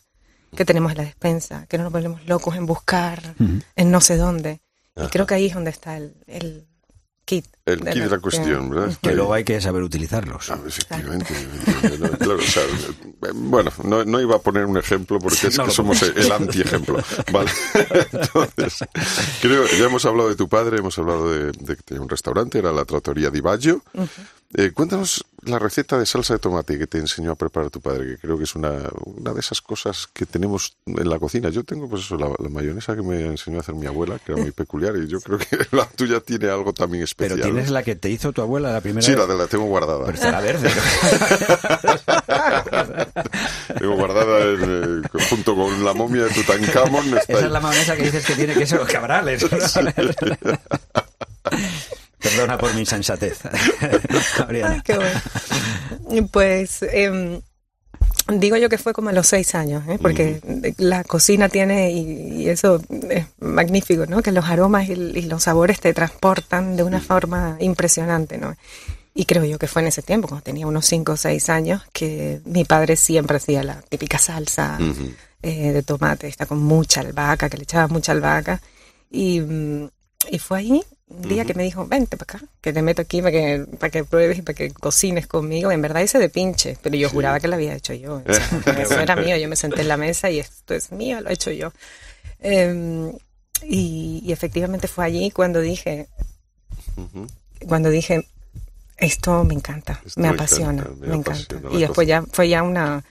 que tenemos en la despensa, que no nos volvemos locos en buscar en no sé dónde. Y creo que ahí es donde está el, el kit. El kit de la cuestión, ¿verdad? Que luego hay que saber utilizarlos. Ah, efectivamente. No, claro, o sea, bueno, no, no iba a poner un ejemplo porque es No que somos el antiejemplo. Vale. Entonces, creo, ya hemos hablado de tu padre, hemos hablado de, de que tenía un restaurante, era la Trattoria di Baggio. Eh, cuéntanos la receta de salsa de tomate que te enseñó a preparar tu padre, que creo que es una, una de esas cosas que tenemos en la cocina. Yo tengo, pues eso, la, la mayonesa que me enseñó a hacer mi abuela, que era muy peculiar, y yo creo que la tuya tiene algo también especial. Pero tienes ¿no? la que te hizo tu abuela la primera Sí, vez. la, de la tengo guardada. Pero estará verde. Tengo guardada en, eh, junto con la momia de Tutankamón. Esa ahí. es la mayonesa que dices que tiene queso cabrales. Perdona por mi insensatez. Ay, qué bueno. Pues em, digo yo que fue como a los seis años, ¿eh? porque la cocina tiene, y, y eso es magnífico, ¿no? que los aromas y, y los sabores te transportan de una forma impresionante. ¿no? Y creo yo que fue en ese tiempo, cuando tenía unos cinco o seis años, que mi padre siempre hacía la típica salsa eh, de tomate, está con mucha albahaca, que le echaba mucha albahaca. Y, mm, y fue ahí un día que me dijo, vente para acá, que te meto aquí para que, para que pruebes y para que cocines conmigo. En verdad hice de pinche, pero yo juraba que lo había hecho yo. O sea, eso era mío, yo me senté en la mesa y esto es mío, lo he hecho yo. Em, y, y efectivamente fue allí cuando dije, cuando dije, esto me encanta, Esto me apasiona, encanta, me encanta. apasiona Y después cosa. ya fue ya una,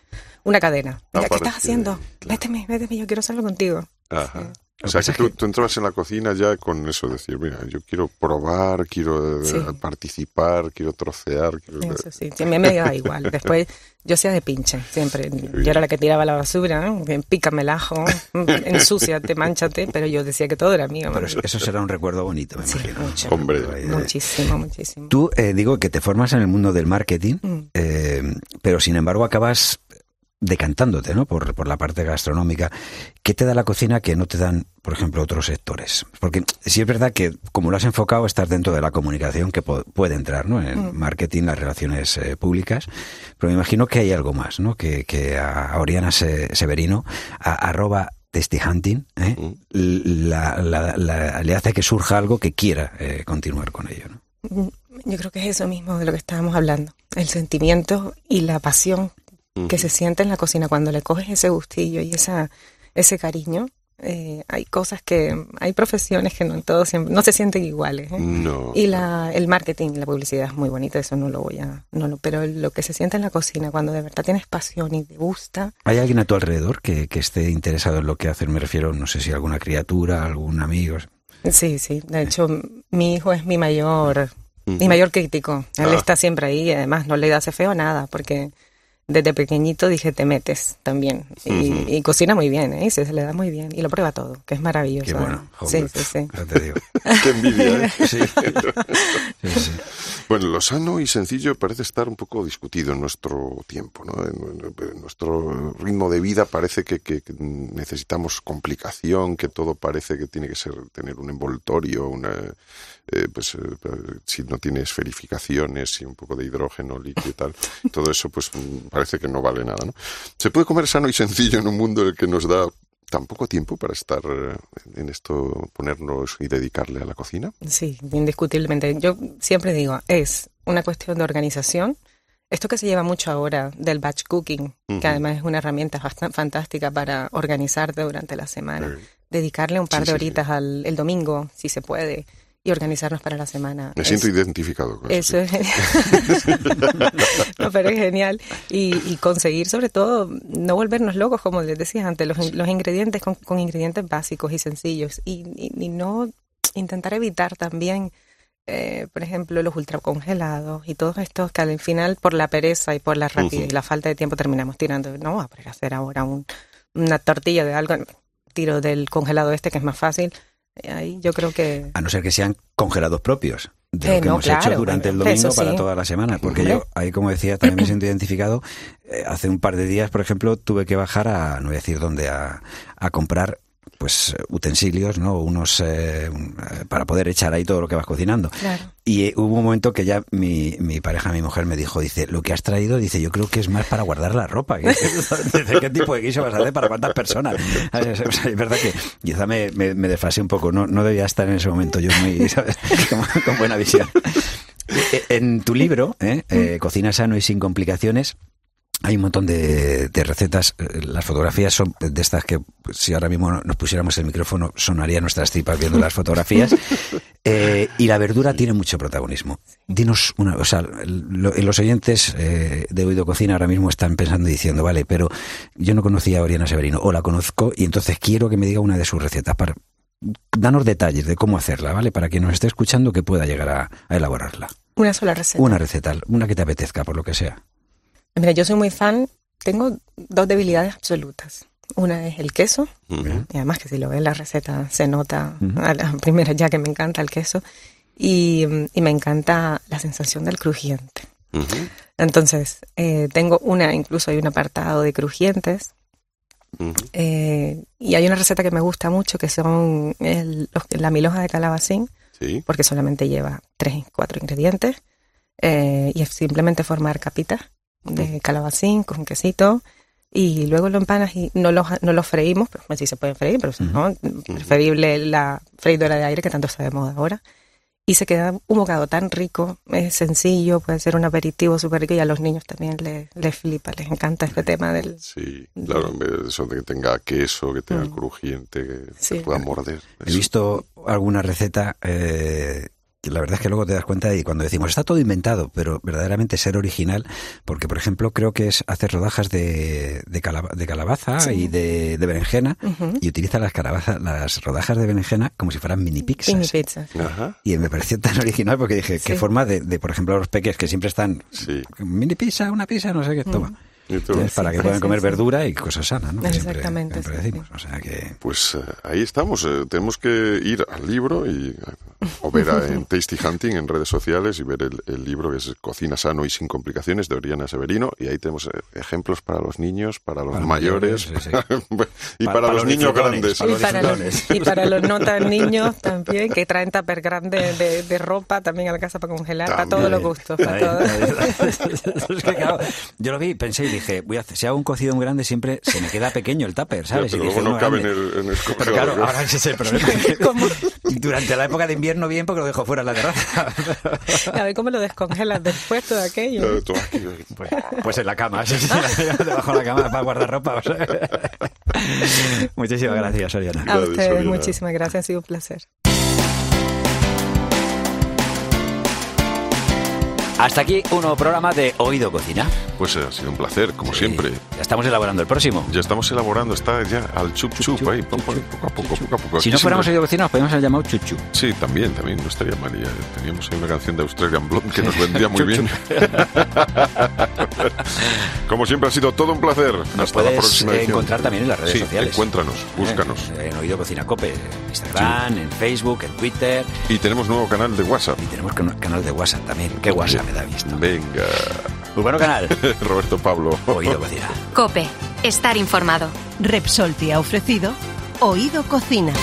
una cadena. Mira, ¿qué estás haciendo? claro. Véteme, véteme, yo quiero hacerlo contigo. Ajá. O sea, que tú, es que- tú entrabas en la cocina ya con eso, decir, mira, yo quiero probar, quiero eh, Sí. participar, quiero trocear. Quiero... Eso sí, sí, a mí me daba igual. Después yo hacía de pinche, siempre. Yo era la que tiraba la basura, pícame el ajo, ensúciate, manchate, pero yo decía que todo era mío. Pero eso, eso será un recuerdo bonito, me Sí, imagino. mucho. Hombre. Muchísimo, muchísimo. Tú, eh, digo, que te formas en el mundo del marketing, Mm. eh, pero sin embargo acabas decantándote, ¿no? Por, por la parte gastronómica. ¿Qué te da la cocina que no te dan, por ejemplo, otros sectores? Porque sí es verdad que, como lo has enfocado, estás dentro de la comunicación que puede entrar, ¿no? En Mm. marketing, las relaciones eh, públicas. Pero me imagino que hay algo más, ¿no? Que, que a Oriana Se- Severino, a, arroba Tasty Hunting, ¿eh? la- la- la- le hace que surja algo que quiera eh, continuar con ello. ¿no? Mm, Yo creo que es eso mismo de lo que estábamos hablando. El sentimiento y la pasión que se siente en la cocina cuando le coges ese gustillo y esa, ese cariño. eh, hay cosas que, hay profesiones que no en todo siempre, no se sienten iguales. ¿eh? No. Y la, el marketing, la publicidad es muy bonita, eso no lo voy a, no lo, pero lo que se siente en la cocina cuando de verdad tienes pasión y te gusta, ¿Hay alguien a tu alrededor que, que esté interesado en lo que haces? Me refiero, no sé si alguna criatura, algún amigo. Sí, sí. De hecho, mi hijo es mi mayor, mi mayor crítico. Él Ah. está siempre ahí y además no le hace feo nada porque desde pequeñito dije te metes también. Y, y cocina muy bien, ¿eh? Y se, se le da muy bien. Y lo prueba todo, que es maravilloso. Qué bueno, Sí, hombre, sí, sí. ya te digo. Qué envidia, ¿eh? Sí. Sí, sí. Bueno, lo sano y sencillo parece estar un poco discutido en nuestro tiempo, ¿no? En, en- en nuestro ritmo de vida parece que, que- que necesitamos complicación, que todo parece que tiene que ser tener un envoltorio, una, eh, pues eh, si no tiene esferificaciones y un poco de hidrógeno líquido y tal, todo eso pues mm, parece que no vale nada, ¿no? Se puede comer sano y sencillo en un mundo en el que nos da tan poco tiempo para estar eh, en esto, ponernos y dedicarle a la cocina. Sí, indiscutiblemente. Yo siempre digo, es una cuestión de organización. Esto que se lleva mucho ahora del batch cooking, que además es una herramienta bastante fantástica para organizarte durante la semana. Dedicarle un par Sí, de sí, sí. horitas al el domingo, si se puede, y organizarnos para la semana. Me siento identificado con eso. eso es genial. no, pero es genial. Y, y conseguir, sobre todo, no volvernos locos, como les decía antes, los, los ingredientes con, con ingredientes básicos y sencillos. Y, y- y no intentar evitar también, eh, por ejemplo, los ultracongelados y todos estos que al final, por la pereza y por la rapidez y la falta de tiempo, terminamos tirando. No voy a poder hacer ahora un- una tortilla de algo. Tiro del congelado este, que es más fácil. Eh, Ahí yo creo que. A no ser que sean congelados propios de Eh, lo que no, hemos hecho durante el domingo para sí. toda la semana. Porque Hombre. yo, ahí como decía, también me siento identificado. Eh, hace un par de días, por ejemplo, tuve que bajar a, no voy a decir dónde, a, a comprar pues utensilios, ¿no? Unos eh, eh, para poder echar ahí todo lo que vas cocinando. Claro. Y eh, hubo un momento que ya mi, mi pareja, mi mujer, me dijo, dice, lo que has traído, dice, yo creo que es más para guardar la ropa. dice, ¿qué tipo de guiso vas a hacer para cuántas personas? Es verdad que quizá me, me, me desfasé un poco, no, no debía estar en ese momento yo muy, ¿sabes? Con, con buena visión. Eh, En tu libro, ¿eh? Eh, Cocina sano y sin complicaciones, hay un montón de, de recetas. Eh, Las fotografías son de estas que, pues, si ahora mismo nos pusiéramos el micrófono, sonaría nuestras tripas viendo las fotografías. Eh, y la verdura tiene mucho protagonismo. Dinos una, o sea, lo- los oyentes eh, de Oído Cocina ahora mismo están pensando y diciendo, vale, pero yo no conocía a Oriana Severino, o la conozco, y entonces quiero que me diga una de sus recetas. Para, danos detalles de cómo hacerla, ¿vale? Para quien nos esté escuchando que pueda llegar a, a elaborarla. Una sola receta. Una receta, una que te apetezca, por lo que sea. Mira, yo soy muy fan, tengo dos debilidades absolutas. Una es el queso, y además que si lo ves en la receta se nota Ujú. a la primera ya que me encanta el queso, y, y me encanta la sensación del crujiente. Entonces, eh, tengo una, incluso hay un apartado de crujientes, eh, y hay una receta que me gusta mucho que son el- los- la milhoja de calabacín, Sí. porque solamente lleva tres, cuatro ingredientes, eh, y es simplemente formar capitas de calabacín con quesito, y luego lo empanas y no lo, no lo freímos, pero pues sí se pueden freír, pero si no, preferible la freidora de aire que tanto está de moda ahora. Y se queda un bocado tan rico, es sencillo, puede ser un aperitivo súper rico y a los niños también les, les flipa, les encanta este tema del... Sí, claro, en vez de eso de que tenga queso, que tenga Mm. crujiente, que Sí. se pueda morder. He visto alguna receta eh, la verdad es que luego te das cuenta y cuando decimos está todo inventado, pero verdaderamente ser original, porque por ejemplo creo que es hacer rodajas de, de, calaba- de calabaza Sí. y de, de berenjena y utiliza las calabazas, las rodajas de berenjena como si fueran mini pizzas. Mini pizzas. Ajá. Y me pareció tan original porque dije, qué Sí. forma de, de, por ejemplo, los peques que siempre están mini pizza, una pizza, no sé qué, toma. Y tú- Entonces, para que puedan comer verdura y cosas sanas, ¿no? Siempre- Exactamente, siempre sí, decimos. O sea que Pues eh, ahí estamos. eh, tenemos que ir al libro y eh, o ver a- en Tasty Hunting en redes sociales y ver el, el libro que es Cocina sano y sin complicaciones de Oriana Severino. Y ahí tenemos eh, ejemplos para los niños, para los Para mayores sí, y Pa- para, para los, los niños grandes. para Y para, los, y para los no tan niños también, que traen tupper grande de, de ropa también a la casa para congelar, para todos los gustos. Para todo. Es que, claro, yo lo vi y pensé y dije, voy a hacer, si hago un cocido muy grande siempre se me queda pequeño el tupper, ¿sabes? pero Y dije, luego no cabe en el, en el Pero claro, ahora ese es el problema. Durante la época de invierno bien porque lo dejo fuera en la terraza. A ver cómo lo descongelas después todo aquello. Pues, pues en la cama, sí, sí, debajo de la cama para guardar ropa. o sea. Muchísimas gracias, Oriana. A ustedes, muchísimas gracias, ha sido un placer. Hasta aquí un nuevo programa de Oído Cocina. Pues eh, ha sido un placer, como siempre. Ya estamos elaborando el próximo. Ya estamos elaborando, está ya al chup chup, ahí, poco, poco a poco, poco a poco. Si Aquí no fuéramos siempre- Oído Cocina, nos podríamos haber llamado Chuchu. Sí, también, también, no estaría mal. Ya teníamos ahí una canción de Australian Blonde que nos vendría muy Chup, bien. Como siempre ha sido todo un placer. Nos Hasta la próxima eh, edición. encontrar también en las redes Sí, sociales. encuéntranos, búscanos. Eh, En Oído Cocina Cope, en Instagram, en Facebook, en Twitter. Y tenemos nuevo canal de WhatsApp. Y tenemos can- canal de WhatsApp también. ¿Qué WhatsApp me da visto? Venga. Muy bueno canal. Roberto Pablo. Oído Cocina. Cope, estar informado. Repsol te ha ofrecido Oído Cocina.